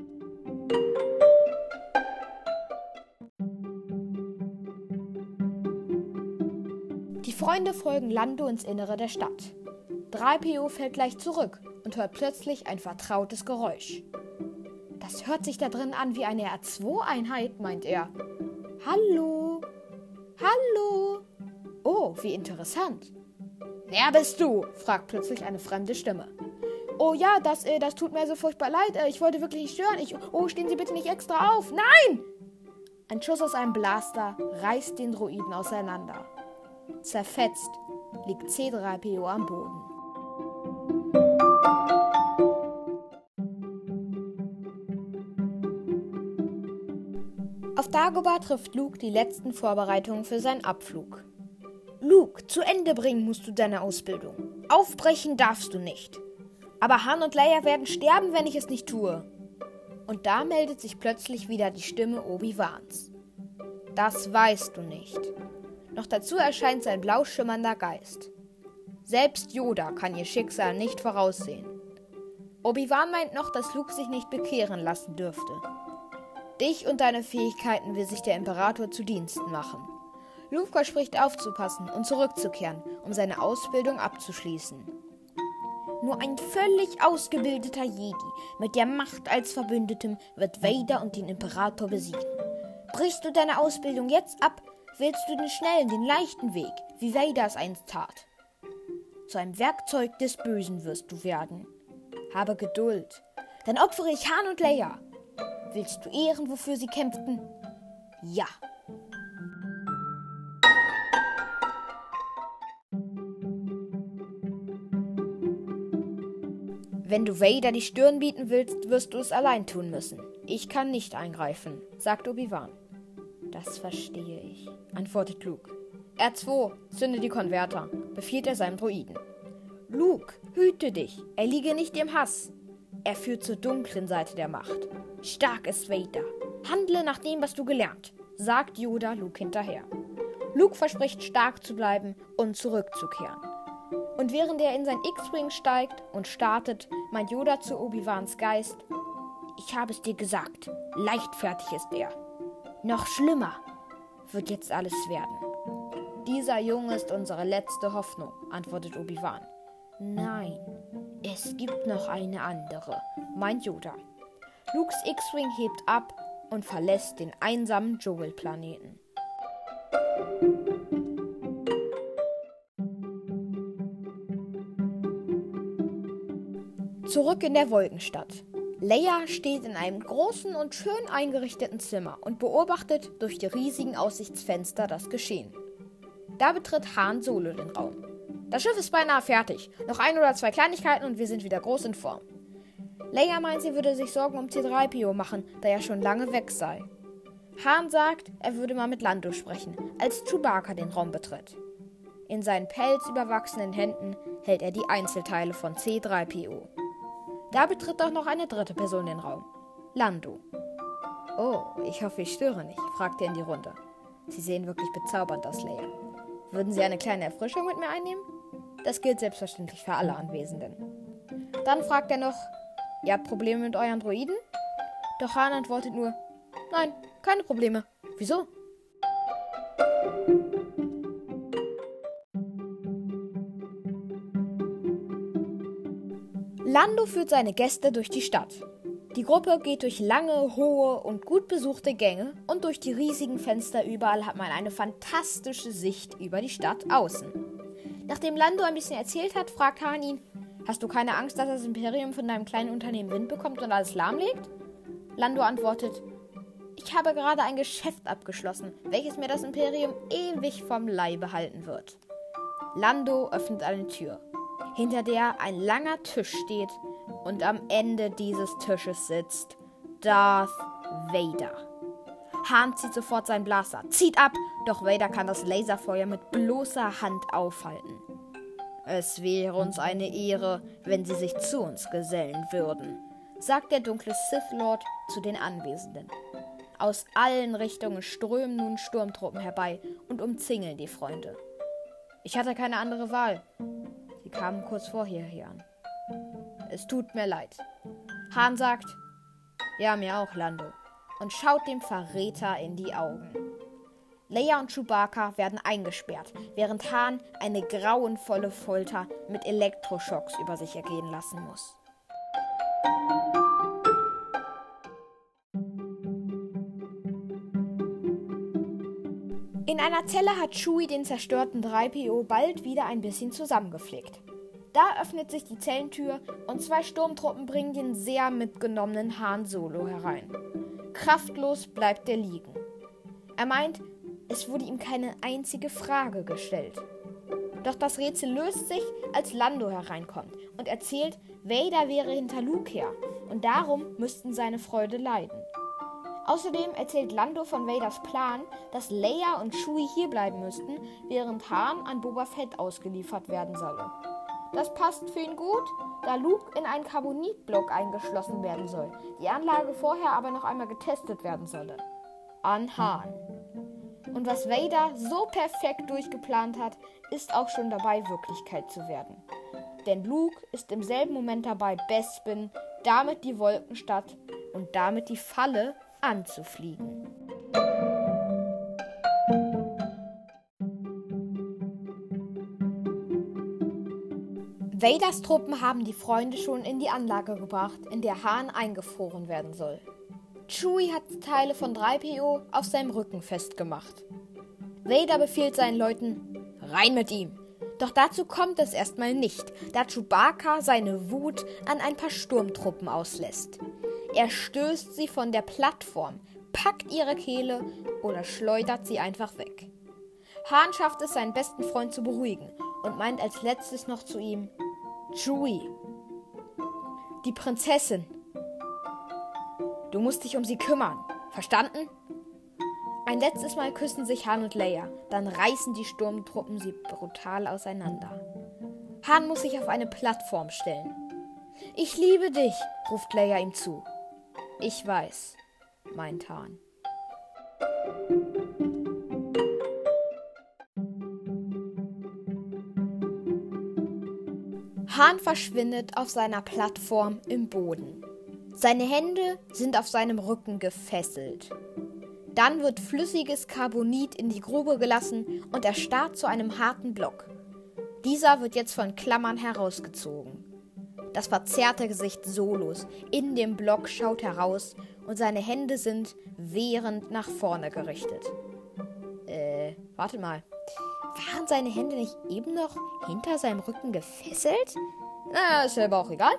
Freunde folgen Lando ins Innere der Stadt. 3PO fällt gleich zurück und hört plötzlich ein vertrautes Geräusch. Das hört sich da drin an wie eine R2-Einheit, meint er. Hallo? Hallo? Oh, wie interessant. Wer bist du? fragt plötzlich eine fremde Stimme. Oh ja, das, äh, das tut mir so furchtbar leid. Äh, ich wollte wirklich nicht stören. Ich, oh, stehen Sie bitte nicht extra auf. Nein! Ein Schuss aus einem Blaster reißt den Druiden auseinander. Zerfetzt liegt C3PO am Boden. Auf Dagobah trifft Luke die letzten Vorbereitungen für seinen Abflug. Luke, zu Ende bringen musst du deine Ausbildung. Aufbrechen darfst du nicht. Aber Han und Leia werden sterben, wenn ich es nicht tue. Und da meldet sich plötzlich wieder die Stimme Obi-Wans. Das weißt du nicht. Noch dazu erscheint sein blau schimmernder Geist. Selbst Yoda kann ihr Schicksal nicht voraussehen. Obi-Wan meint noch, dass Luke sich nicht bekehren lassen dürfte. Dich und deine Fähigkeiten will sich der Imperator zu Diensten machen. Luke verspricht aufzupassen und zurückzukehren, um seine Ausbildung abzuschließen. Nur ein völlig ausgebildeter Jedi mit der Macht als Verbündetem wird Vader und den Imperator besiegen. Brichst du deine Ausbildung jetzt ab, wählst du den schnellen, den leichten Weg, wie Vader es einst tat. Zu einem Werkzeug des Bösen wirst du werden. Habe Geduld. Dann opfere ich Han und Leia. Willst du ehren, wofür sie kämpften? Ja. Wenn du Vader die Stirn bieten willst, wirst du es allein tun müssen. Ich kann nicht eingreifen, sagt Obi-Wan. Das verstehe ich, antwortet Luke. R2, zünde die Konverter, befiehlt er seinem Droiden. Luke, hüte dich, er liege nicht im Hass. Er führt zur dunklen Seite der Macht. Stark ist Vader. Handle nach dem, was du gelernt, sagt Yoda Luke hinterher. Luke verspricht stark zu bleiben und zurückzukehren. Und während er in sein X-Wing steigt und startet, meint Yoda zu Obi-Wans Geist: Ich habe es dir gesagt, leichtfertig ist er. Noch schlimmer wird jetzt alles werden. Dieser Junge ist unsere letzte Hoffnung, antwortet Obi-Wan. Nein, es gibt noch eine andere, meint Yoda. Lukes X-Wing hebt ab und verlässt den einsamen Dschungelplaneten. Zurück in der Wolkenstadt. Leia steht in einem großen und schön eingerichteten Zimmer und beobachtet durch die riesigen Aussichtsfenster das Geschehen. Da betritt Han Solo den Raum. Das Schiff ist beinahe fertig. Noch ein oder zwei Kleinigkeiten und wir sind wieder groß in Form. Leia meint, sie würde sich Sorgen um C3PO machen, da er schon lange weg sei. Han sagt, er würde mal mit Lando sprechen, als Chewbacca den Raum betritt. In seinen pelzüberwachsenen Händen hält er die Einzelteile von C3PO. Da betritt auch noch eine dritte Person den Raum. Lando. Oh, ich hoffe, ich störe nicht, fragt er in die Runde. Sie sehen wirklich bezaubernd aus, Leia. Würden Sie eine kleine Erfrischung mit mir einnehmen? Das gilt selbstverständlich für alle Anwesenden. Dann fragt er noch, ihr habt Probleme mit euren Droiden? Doch Han antwortet nur, nein, keine Probleme. Wieso? Lando führt seine Gäste durch die Stadt. Die Gruppe geht durch lange, hohe und gut besuchte Gänge und durch die riesigen Fenster überall hat man eine fantastische Sicht über die Stadt außen. Nachdem Lando ein bisschen erzählt hat, fragt Han ihn, Hast du keine Angst, dass das Imperium von deinem kleinen Unternehmen Wind bekommt und alles lahmlegt? Lando antwortet, ich habe gerade ein Geschäft abgeschlossen, welches mir das Imperium ewig vom Leibe halten wird. Lando öffnet eine Tür hinter der ein langer Tisch steht und am Ende dieses Tisches sitzt Darth Vader. Han zieht sofort seinen Blaster, zieht ab, doch Vader kann das Laserfeuer mit bloßer Hand aufhalten. Es wäre uns eine Ehre, wenn Sie sich zu uns gesellen würden, sagt der dunkle Sith Lord zu den Anwesenden. Aus allen Richtungen strömen nun Sturmtruppen herbei und umzingeln die Freunde. Ich hatte keine andere Wahl, kamen kurz vorher hier an. Es tut mir leid. Hahn sagt, ja, mir auch, Lando, und schaut dem Verräter in die Augen. Leia und Chewbacca werden eingesperrt, während Hahn eine grauenvolle Folter mit Elektroschocks über sich ergehen lassen muss. In einer Zelle hat Chewie den zerstörten 3PO bald wieder ein bisschen zusammengepflegt. Da öffnet sich die Zellentür und zwei Sturmtruppen bringen den sehr mitgenommenen Han Solo herein. Kraftlos bleibt er liegen. Er meint, es wurde ihm keine einzige Frage gestellt. Doch das Rätsel löst sich, als Lando hereinkommt und erzählt, Vader wäre hinter Luke her und darum müssten seine Freude leiden. Außerdem erzählt Lando von Vaders Plan, dass Leia und Chewie hierbleiben müssten, während Han an Boba Fett ausgeliefert werden solle. Das passt für ihn gut, da Luke in einen Carbonitblock eingeschlossen werden soll, die Anlage vorher aber noch einmal getestet werden solle. An Han. Und was Vader so perfekt durchgeplant hat, ist auch schon dabei, Wirklichkeit zu werden. Denn Luke ist im selben Moment dabei, Bespin, damit die Wolkenstadt und damit die Falle anzufliegen. Vaders Truppen haben die Freunde schon in die Anlage gebracht, in der Hahn eingefroren werden soll. Chewie hat Teile von 3PO auf seinem Rücken festgemacht. Vader befiehlt seinen Leuten, rein mit ihm. Doch dazu kommt es erstmal nicht, da Chewbacca seine Wut an ein paar Sturmtruppen auslässt. Er stößt sie von der Plattform, packt ihre Kehle oder schleudert sie einfach weg. Hahn schafft es, seinen besten Freund zu beruhigen und meint als letztes noch zu ihm: Chewie, die Prinzessin. Du musst dich um sie kümmern. Verstanden? Ein letztes Mal küssen sich Han und Leia, dann reißen die Sturmtruppen sie brutal auseinander. Han muss sich auf eine Plattform stellen. Ich liebe dich, ruft Leia ihm zu. Ich weiß, meint Han. Han verschwindet auf seiner Plattform im Boden. Seine Hände sind auf seinem Rücken gefesselt. Dann wird flüssiges Carbonit in die Grube gelassen und er starrt zu einem harten Block. Dieser wird jetzt von Klammern herausgezogen. Das verzerrte Gesicht Solos in dem Block schaut heraus und seine Hände sind wehrend nach vorne gerichtet. Äh, warte mal. Waren seine Hände nicht eben noch hinter seinem Rücken gefesselt? Na, ist ja aber auch egal.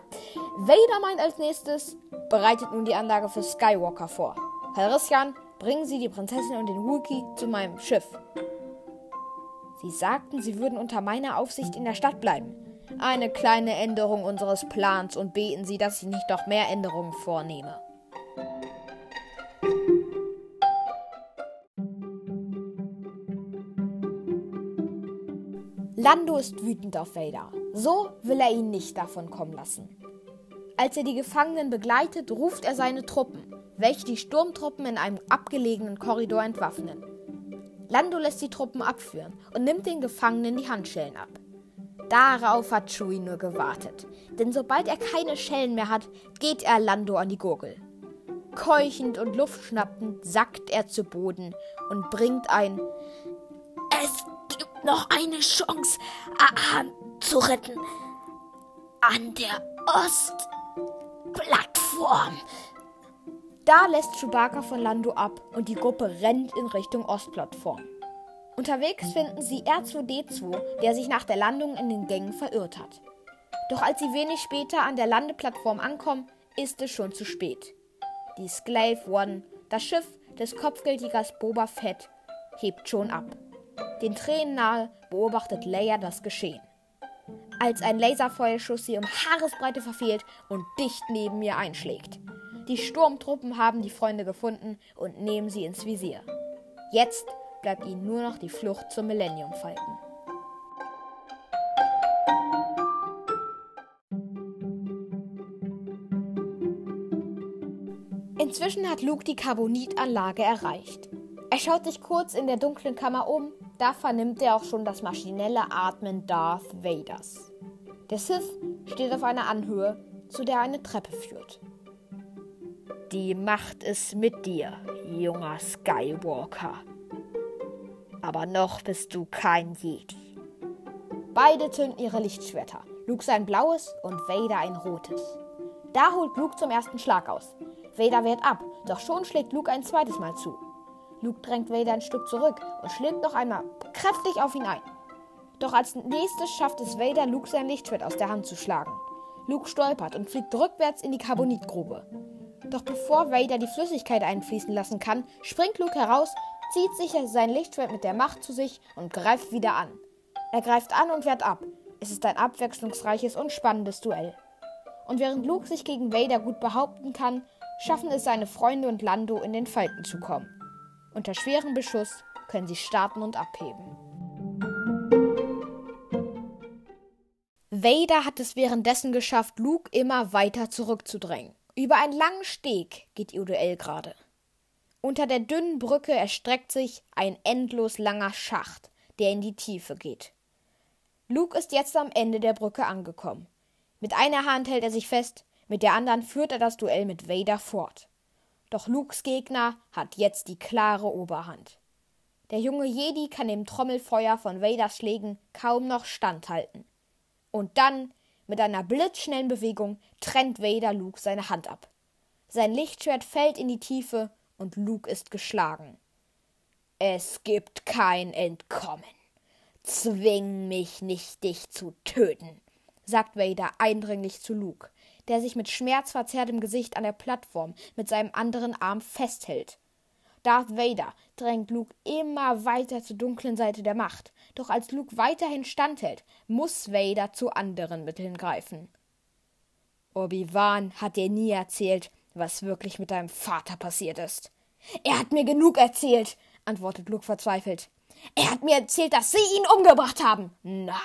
Vader meint als nächstes, bereitet nun die Anlage für Skywalker vor. Halrissian, bringen Sie die Prinzessin und den Wookie zu meinem Schiff. Sie sagten, sie würden unter meiner Aufsicht in der Stadt bleiben eine kleine Änderung unseres Plans und beten Sie, dass ich nicht noch mehr Änderungen vornehme. Lando ist wütend auf Vader. So will er ihn nicht davon kommen lassen. Als er die Gefangenen begleitet, ruft er seine Truppen, welche die Sturmtruppen in einem abgelegenen Korridor entwaffnen. Lando lässt die Truppen abführen und nimmt den Gefangenen die Handschellen ab. Darauf hat Chewie nur gewartet, denn sobald er keine Schellen mehr hat, geht er Lando an die Gurgel. Keuchend und luftschnappend sackt er zu Boden und bringt ein Es gibt noch eine Chance, Ahan zu retten. An der Ostplattform. Da lässt Chewbacca von Lando ab und die Gruppe rennt in Richtung Ostplattform. Unterwegs finden sie R2D2, der sich nach der Landung in den Gängen verirrt hat. Doch als sie wenig später an der Landeplattform ankommen, ist es schon zu spät. Die Sklave One, das Schiff des Kopfgeldjägers Boba Fett, hebt schon ab. Den Tränen nahe beobachtet Leia das Geschehen. Als ein Laserfeuerschuss sie um Haaresbreite verfehlt und dicht neben ihr einschlägt. Die Sturmtruppen haben die Freunde gefunden und nehmen sie ins Visier. Jetzt bleibt ihnen nur noch die Flucht zum Millennium Falken. Inzwischen hat Luke die Carbonitanlage erreicht. Er schaut sich kurz in der dunklen Kammer um, da vernimmt er auch schon das maschinelle Atmen Darth Vaders. Der Sith steht auf einer Anhöhe, zu der eine Treppe führt. Die Macht ist mit dir, junger Skywalker, aber noch bist du kein Jedi. Beide zünden ihre Lichtschwerter. Luke sein blaues und Vader ein rotes. Da holt Luke zum ersten Schlag aus. Vader wehrt ab, doch schon schlägt Luke ein zweites Mal zu. Luke drängt Vader ein Stück zurück und schlägt noch einmal kräftig auf ihn ein. Doch als nächstes schafft es Vader, Luke sein Lichtschwert aus der Hand zu schlagen. Luke stolpert und fliegt rückwärts in die Carbonitgrube. Doch bevor Vader die Flüssigkeit einfließen lassen kann, springt Luke heraus, zieht sich sein Lichtschwert mit der Macht zu sich und greift wieder an. Er greift an und wehrt ab. Es ist ein abwechslungsreiches und spannendes Duell. Und während Luke sich gegen Vader gut behaupten kann, schaffen es seine Freunde und Lando in den Falken zu kommen. Unter schwerem Beschuss können sie starten und abheben. Vader hat es währenddessen geschafft, Luke immer weiter zurückzudrängen. Über einen langen Steg geht ihr Duell gerade. Unter der dünnen Brücke erstreckt sich ein endlos langer Schacht, der in die Tiefe geht. Luke ist jetzt am Ende der Brücke angekommen. Mit einer Hand hält er sich fest, mit der anderen führt er das Duell mit Vader fort. Doch Lukes Gegner hat jetzt die klare Oberhand. Der junge Jedi kann dem Trommelfeuer von Vaders Schlägen kaum noch standhalten. Und dann, mit einer blitzschnellen Bewegung, trennt Vader Luke seine Hand ab. Sein Lichtschwert fällt in die Tiefe und Luke ist geschlagen. Es gibt kein Entkommen. Zwing mich nicht, dich zu töten, sagt Vader eindringlich zu Luke, der sich mit schmerzverzerrtem Gesicht an der Plattform mit seinem anderen Arm festhält. Darth Vader drängt Luke immer weiter zur dunklen Seite der Macht, doch als Luke weiterhin standhält, muss Vader zu anderen Mitteln greifen. Obi-Wan hat dir nie erzählt, was wirklich mit deinem Vater passiert ist. Er hat mir genug erzählt, antwortet Luke verzweifelt. Er hat mir erzählt, dass Sie ihn umgebracht haben. Nein,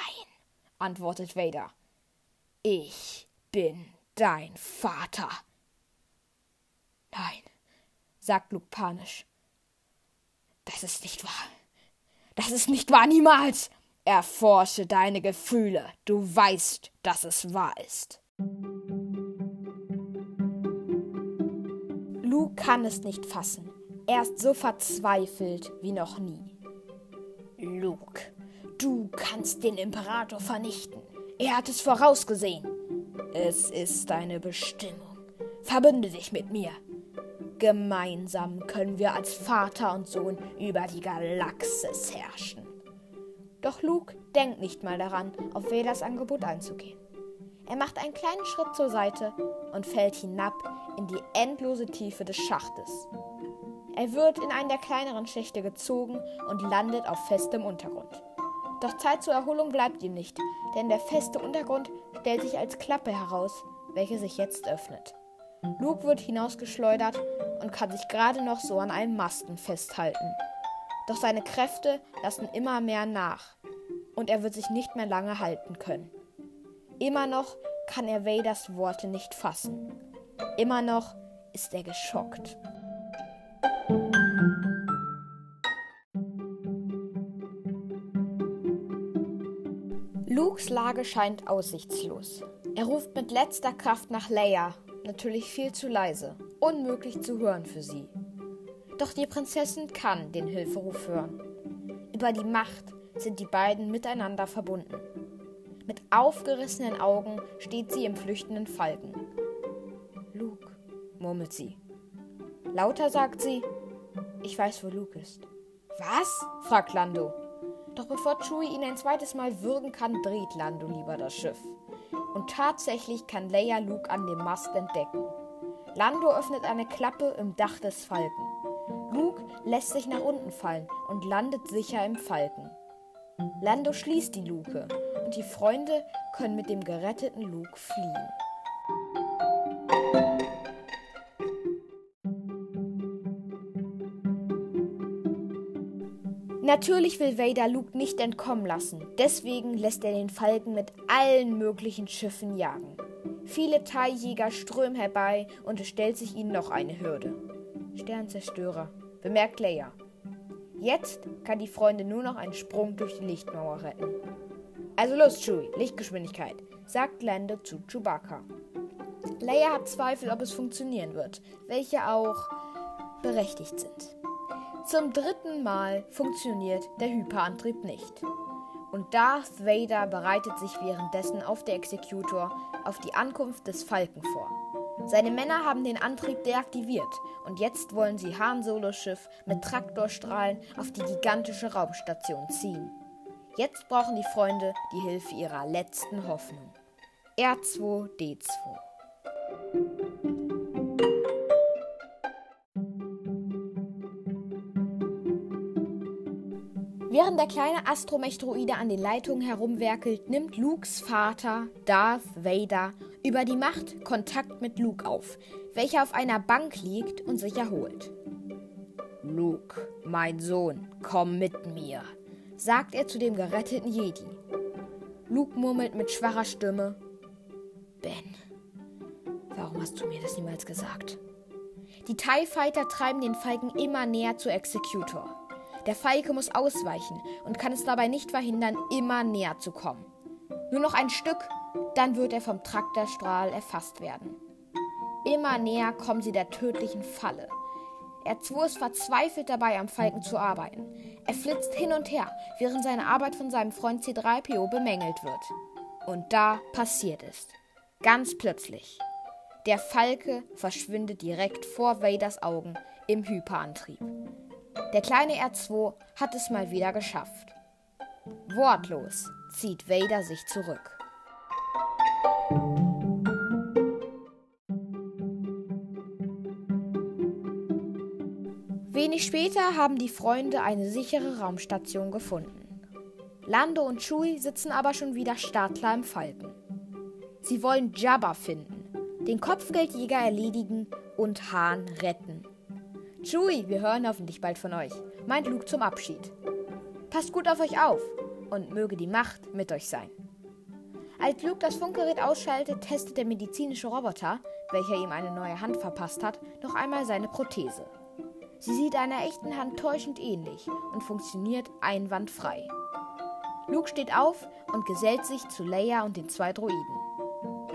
antwortet Vader. Ich bin dein Vater. Nein, sagt Luke panisch. Das ist nicht wahr. Das ist nicht wahr, niemals. Erforsche deine Gefühle. Du weißt, dass es wahr ist. Kann es nicht fassen. Er ist so verzweifelt wie noch nie. Luke, du kannst den Imperator vernichten. Er hat es vorausgesehen. Es ist deine Bestimmung. Verbünde dich mit mir. Gemeinsam können wir als Vater und Sohn über die Galaxis herrschen. Doch Luke denkt nicht mal daran, auf Vedas Angebot einzugehen. Er macht einen kleinen Schritt zur Seite und fällt hinab in die endlose Tiefe des Schachtes. Er wird in einen der kleineren Schächte gezogen und landet auf festem Untergrund. Doch Zeit zur Erholung bleibt ihm nicht, denn der feste Untergrund stellt sich als Klappe heraus, welche sich jetzt öffnet. Luke wird hinausgeschleudert und kann sich gerade noch so an einem Masten festhalten. Doch seine Kräfte lassen immer mehr nach und er wird sich nicht mehr lange halten können. Immer noch kann er Vaders Worte nicht fassen. Immer noch ist er geschockt. Lukes Lage scheint aussichtslos. Er ruft mit letzter Kraft nach Leia, natürlich viel zu leise, unmöglich zu hören für sie. Doch die Prinzessin kann den Hilferuf hören. Über die Macht sind die beiden miteinander verbunden. Mit aufgerissenen Augen steht sie im flüchtenden Falken. Luke, murmelt sie. Lauter sagt sie, ich weiß, wo Luke ist. Was? fragt Lando. Doch bevor Chewie ihn ein zweites Mal würgen kann, dreht Lando lieber das Schiff. Und tatsächlich kann Leia Luke an dem Mast entdecken. Lando öffnet eine Klappe im Dach des Falken. Luke lässt sich nach unten fallen und landet sicher im Falken. Lando schließt die Luke und die Freunde können mit dem geretteten Luke fliehen. Natürlich will Vader Luke nicht entkommen lassen, deswegen lässt er den Falken mit allen möglichen Schiffen jagen. Viele TIE-Jäger strömen herbei und es stellt sich ihnen noch eine Hürde. Sternzerstörer, bemerkt Leia. Jetzt kann die Freunde nur noch einen Sprung durch die Lichtmauer retten. Also los, Chewie, Lichtgeschwindigkeit, sagt Lando zu Chewbacca. Leia hat Zweifel, ob es funktionieren wird, welche auch berechtigt sind. Zum dritten Mal funktioniert der Hyperantrieb nicht. Und Darth Vader bereitet sich währenddessen auf der Executor auf die Ankunft des Falken vor. Seine Männer haben den Antrieb deaktiviert und jetzt wollen sie Han Solos Schiff mit Traktorstrahlen auf die gigantische Raumstation ziehen. Jetzt brauchen die Freunde die Hilfe ihrer letzten Hoffnung. R2D2. Während der kleine Astromech-Droide an den Leitungen herumwerkelt, nimmt Lukes Vater, Darth Vader, über die Macht Kontakt mit Luke auf, welcher auf einer Bank liegt und sich erholt. Luke, mein Sohn, komm mit mir, sagt er zu dem geretteten Jedi. Luke murmelt mit schwacher Stimme: Ben, warum hast du mir das niemals gesagt? Die TIE Fighter treiben den Falken immer näher zu Executor. Der Falke muss ausweichen und kann es dabei nicht verhindern, immer näher zu kommen. Nur noch ein Stück, dann wird er vom Traktorstrahl erfasst werden. Immer näher kommen sie der tödlichen Falle. R2 ist verzweifelt dabei, am Falken zu arbeiten. Er flitzt hin und her, während seine Arbeit von seinem Freund C3PO bemängelt wird. Und da passiert es. Ganz plötzlich. Der Falke verschwindet direkt vor Vaders Augen im Hyperantrieb. Der kleine R2 hat es mal wieder geschafft. Wortlos zieht Vader sich zurück. Wenig später haben die Freunde eine sichere Raumstation gefunden. Lando und Chewie sitzen aber schon wieder startklar im Falken. Sie wollen Jabba finden, den Kopfgeldjäger erledigen und Hahn retten. Chewie, wir hören hoffentlich bald von euch, meint Luke zum Abschied. Passt gut auf euch auf und möge die Macht mit euch sein. Als Luke das Funkgerät ausschaltet, testet der medizinische Roboter, welcher ihm eine neue Hand verpasst hat, noch einmal seine Prothese. Sie sieht einer echten Hand täuschend ähnlich und funktioniert einwandfrei. Luke steht auf und gesellt sich zu Leia und den zwei Droiden.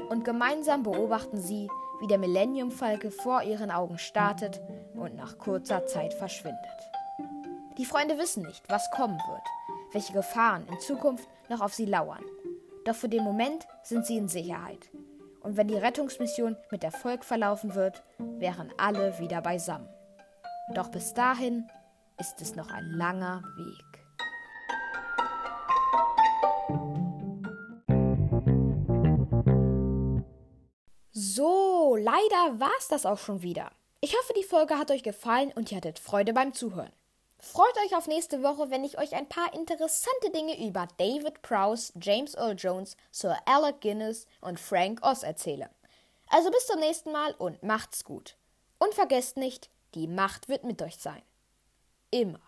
Und gemeinsam beobachten sie, wie der Millennium-Falke vor ihren Augen startet und nach kurzer Zeit verschwindet. Die Freunde wissen nicht, was kommen wird, welche Gefahren in Zukunft noch auf sie lauern. Doch für den Moment sind sie in Sicherheit. Und wenn die Rettungsmission mit Erfolg verlaufen wird, wären alle wieder beisammen. Doch bis dahin ist es noch ein langer Weg. So, leider war es das auch schon wieder. Ich hoffe, die Folge hat euch gefallen und ihr hattet Freude beim Zuhören. Freut euch auf nächste Woche, wenn ich euch ein paar interessante Dinge über David Prowse, James Earl Jones, Sir Alec Guinness und Frank Oz erzähle. Also bis zum nächsten Mal und macht's gut. Und vergesst nicht, die Macht wird mit euch sein. Immer.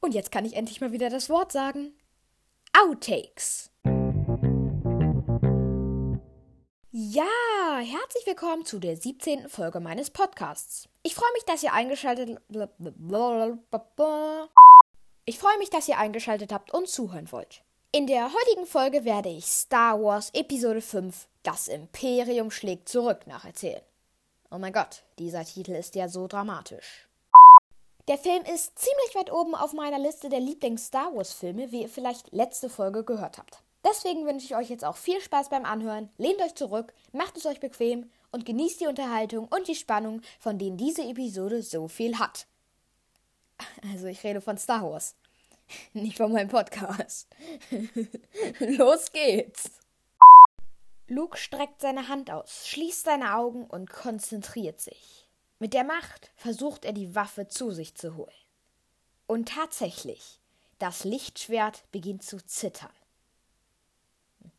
Und jetzt kann ich endlich mal wieder das Wort sagen. Outtakes. Ja, herzlich willkommen zu der 17. Folge meines Podcasts. Ich freue mich, dass ihr eingeschaltet Ich freue mich, dass ihr eingeschaltet habt und zuhören wollt. In der heutigen Folge werde ich Star Wars Episode 5 Das Imperium schlägt zurück nacherzählen. Oh mein Gott, dieser Titel ist ja so dramatisch. Der Film ist ziemlich weit oben auf meiner Liste der Lieblings-Star Wars-Filme, wie ihr vielleicht letzte Folge gehört habt. Deswegen wünsche ich euch jetzt auch viel Spaß beim Anhören, lehnt euch zurück, macht es euch bequem und genießt die Unterhaltung und die Spannung, von denen diese Episode so viel hat. Also ich rede von Star Wars. [laughs] Nicht von meinem Podcast. [laughs] Los geht's! Luke streckt seine Hand aus, schließt seine Augen und konzentriert sich. Mit der Macht versucht er die Waffe zu sich zu holen. Und tatsächlich, das Lichtschwert beginnt zu zittern.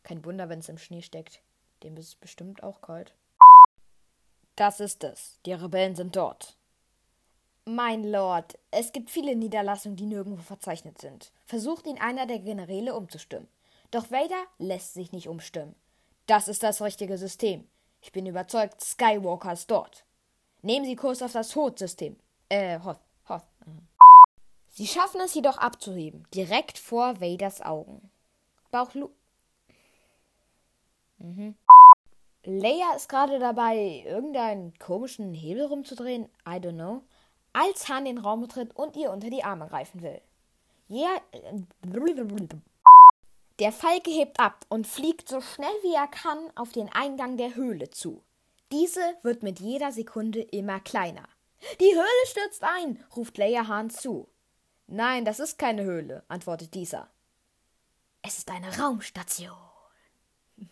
Kein Wunder, wenn es im Schnee steckt. Dem ist es bestimmt auch kalt. Das ist es. Die Rebellen sind dort. Mein Lord, es gibt viele Niederlassungen, die nirgendwo verzeichnet sind. Versucht ihn einer der Generäle umzustimmen. Doch Vader lässt sich nicht umstimmen. Das ist das richtige System. Ich bin überzeugt, Skywalker ist dort. Nehmen Sie Kurs auf das Hoth-System. Äh, Hoth. Hoth. Sie schaffen es jedoch abzuheben, direkt vor Vaders Augen. Bauchlu. Mhm. Leia ist gerade dabei, irgendeinen komischen Hebel rumzudrehen. I don't know als Hahn den Raum betritt und ihr unter die Arme greifen will. Ja, der Falke hebt ab und fliegt so schnell wie er kann auf den Eingang der Höhle zu. Diese wird mit jeder Sekunde immer kleiner. Die Höhle stürzt ein, ruft Leia Hahn zu. Nein, das ist keine Höhle, antwortet dieser. Es ist eine Raumstation. [laughs]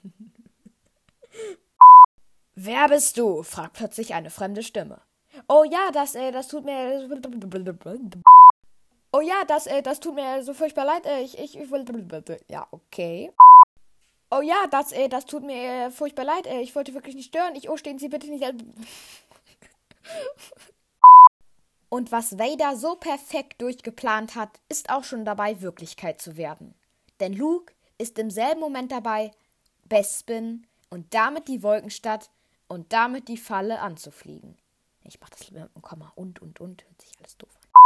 Wer bist du? fragt plötzlich eine fremde Stimme. Oh ja, das, äh, das tut mir. Oh ja, das, äh, das tut mir so furchtbar leid. Äh, ich, ich, ich will. Ja, okay. Oh ja, das, äh, das tut mir äh, furchtbar leid. Äh, ich wollte wirklich nicht stören. Ich, oh, stehen Sie bitte nicht. [laughs] Und was Vader so perfekt durchgeplant hat, ist auch schon dabei, Wirklichkeit zu werden. Denn Luke ist im selben Moment dabei, Bespin und damit die Wolkenstadt und damit die Falle anzufliegen. Ich mach das lieber mit einem Komma. Und, und, und. Hört sich alles doof an.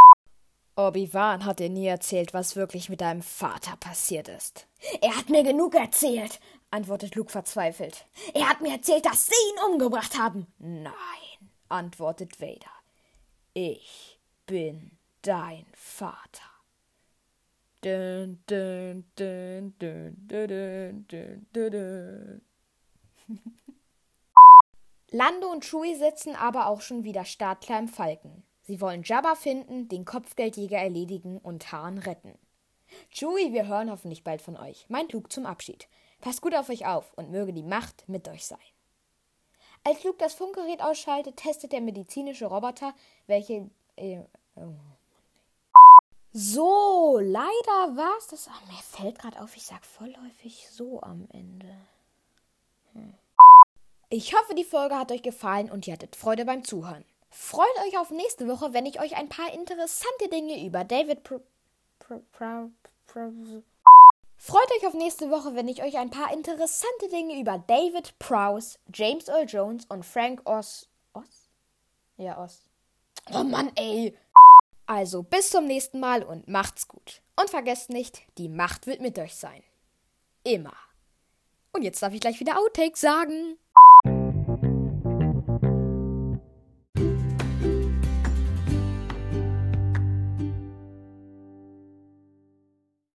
Obi-Wan hat dir nie erzählt, was wirklich mit deinem Vater passiert ist. Er hat mir genug erzählt, antwortet Luke verzweifelt. Er hat mir erzählt, dass Sie ihn umgebracht haben. Nein, antwortet Vader. Ich bin dein Vater. Dun, dun, dun, dun, dun, dun, dun, dun. Lando und Chewie sitzen aber auch schon wieder startklar im Falken. Sie wollen Jabba finden, den Kopfgeldjäger erledigen und Han retten. Chewie, wir hören hoffentlich bald von euch, meint Luke zum Abschied. Passt gut auf euch auf und möge die Macht mit euch sein. Als Luke das Funkgerät ausschaltet, testet der medizinische Roboter, welche. Äh, oh. So, leider war's das. Ach, mir fällt gerade auf, ich sag vollläufig so am Ende. Hm. Ich hoffe, die Folge hat euch gefallen und ihr hattet Freude beim Zuhören. Freut euch auf nächste Woche, wenn ich euch ein paar interessante Dinge über David Freut euch auf nächste Woche, wenn ich euch ein paar interessante Dinge über David Prowse, James Earl Jones und Frank Oz. Oz? Ja, Oz. Oh Mann, ey! Also bis zum nächsten Mal und macht's gut. Und vergesst nicht, die Macht wird mit euch sein. Immer. Und jetzt darf ich gleich wieder Outtake sagen.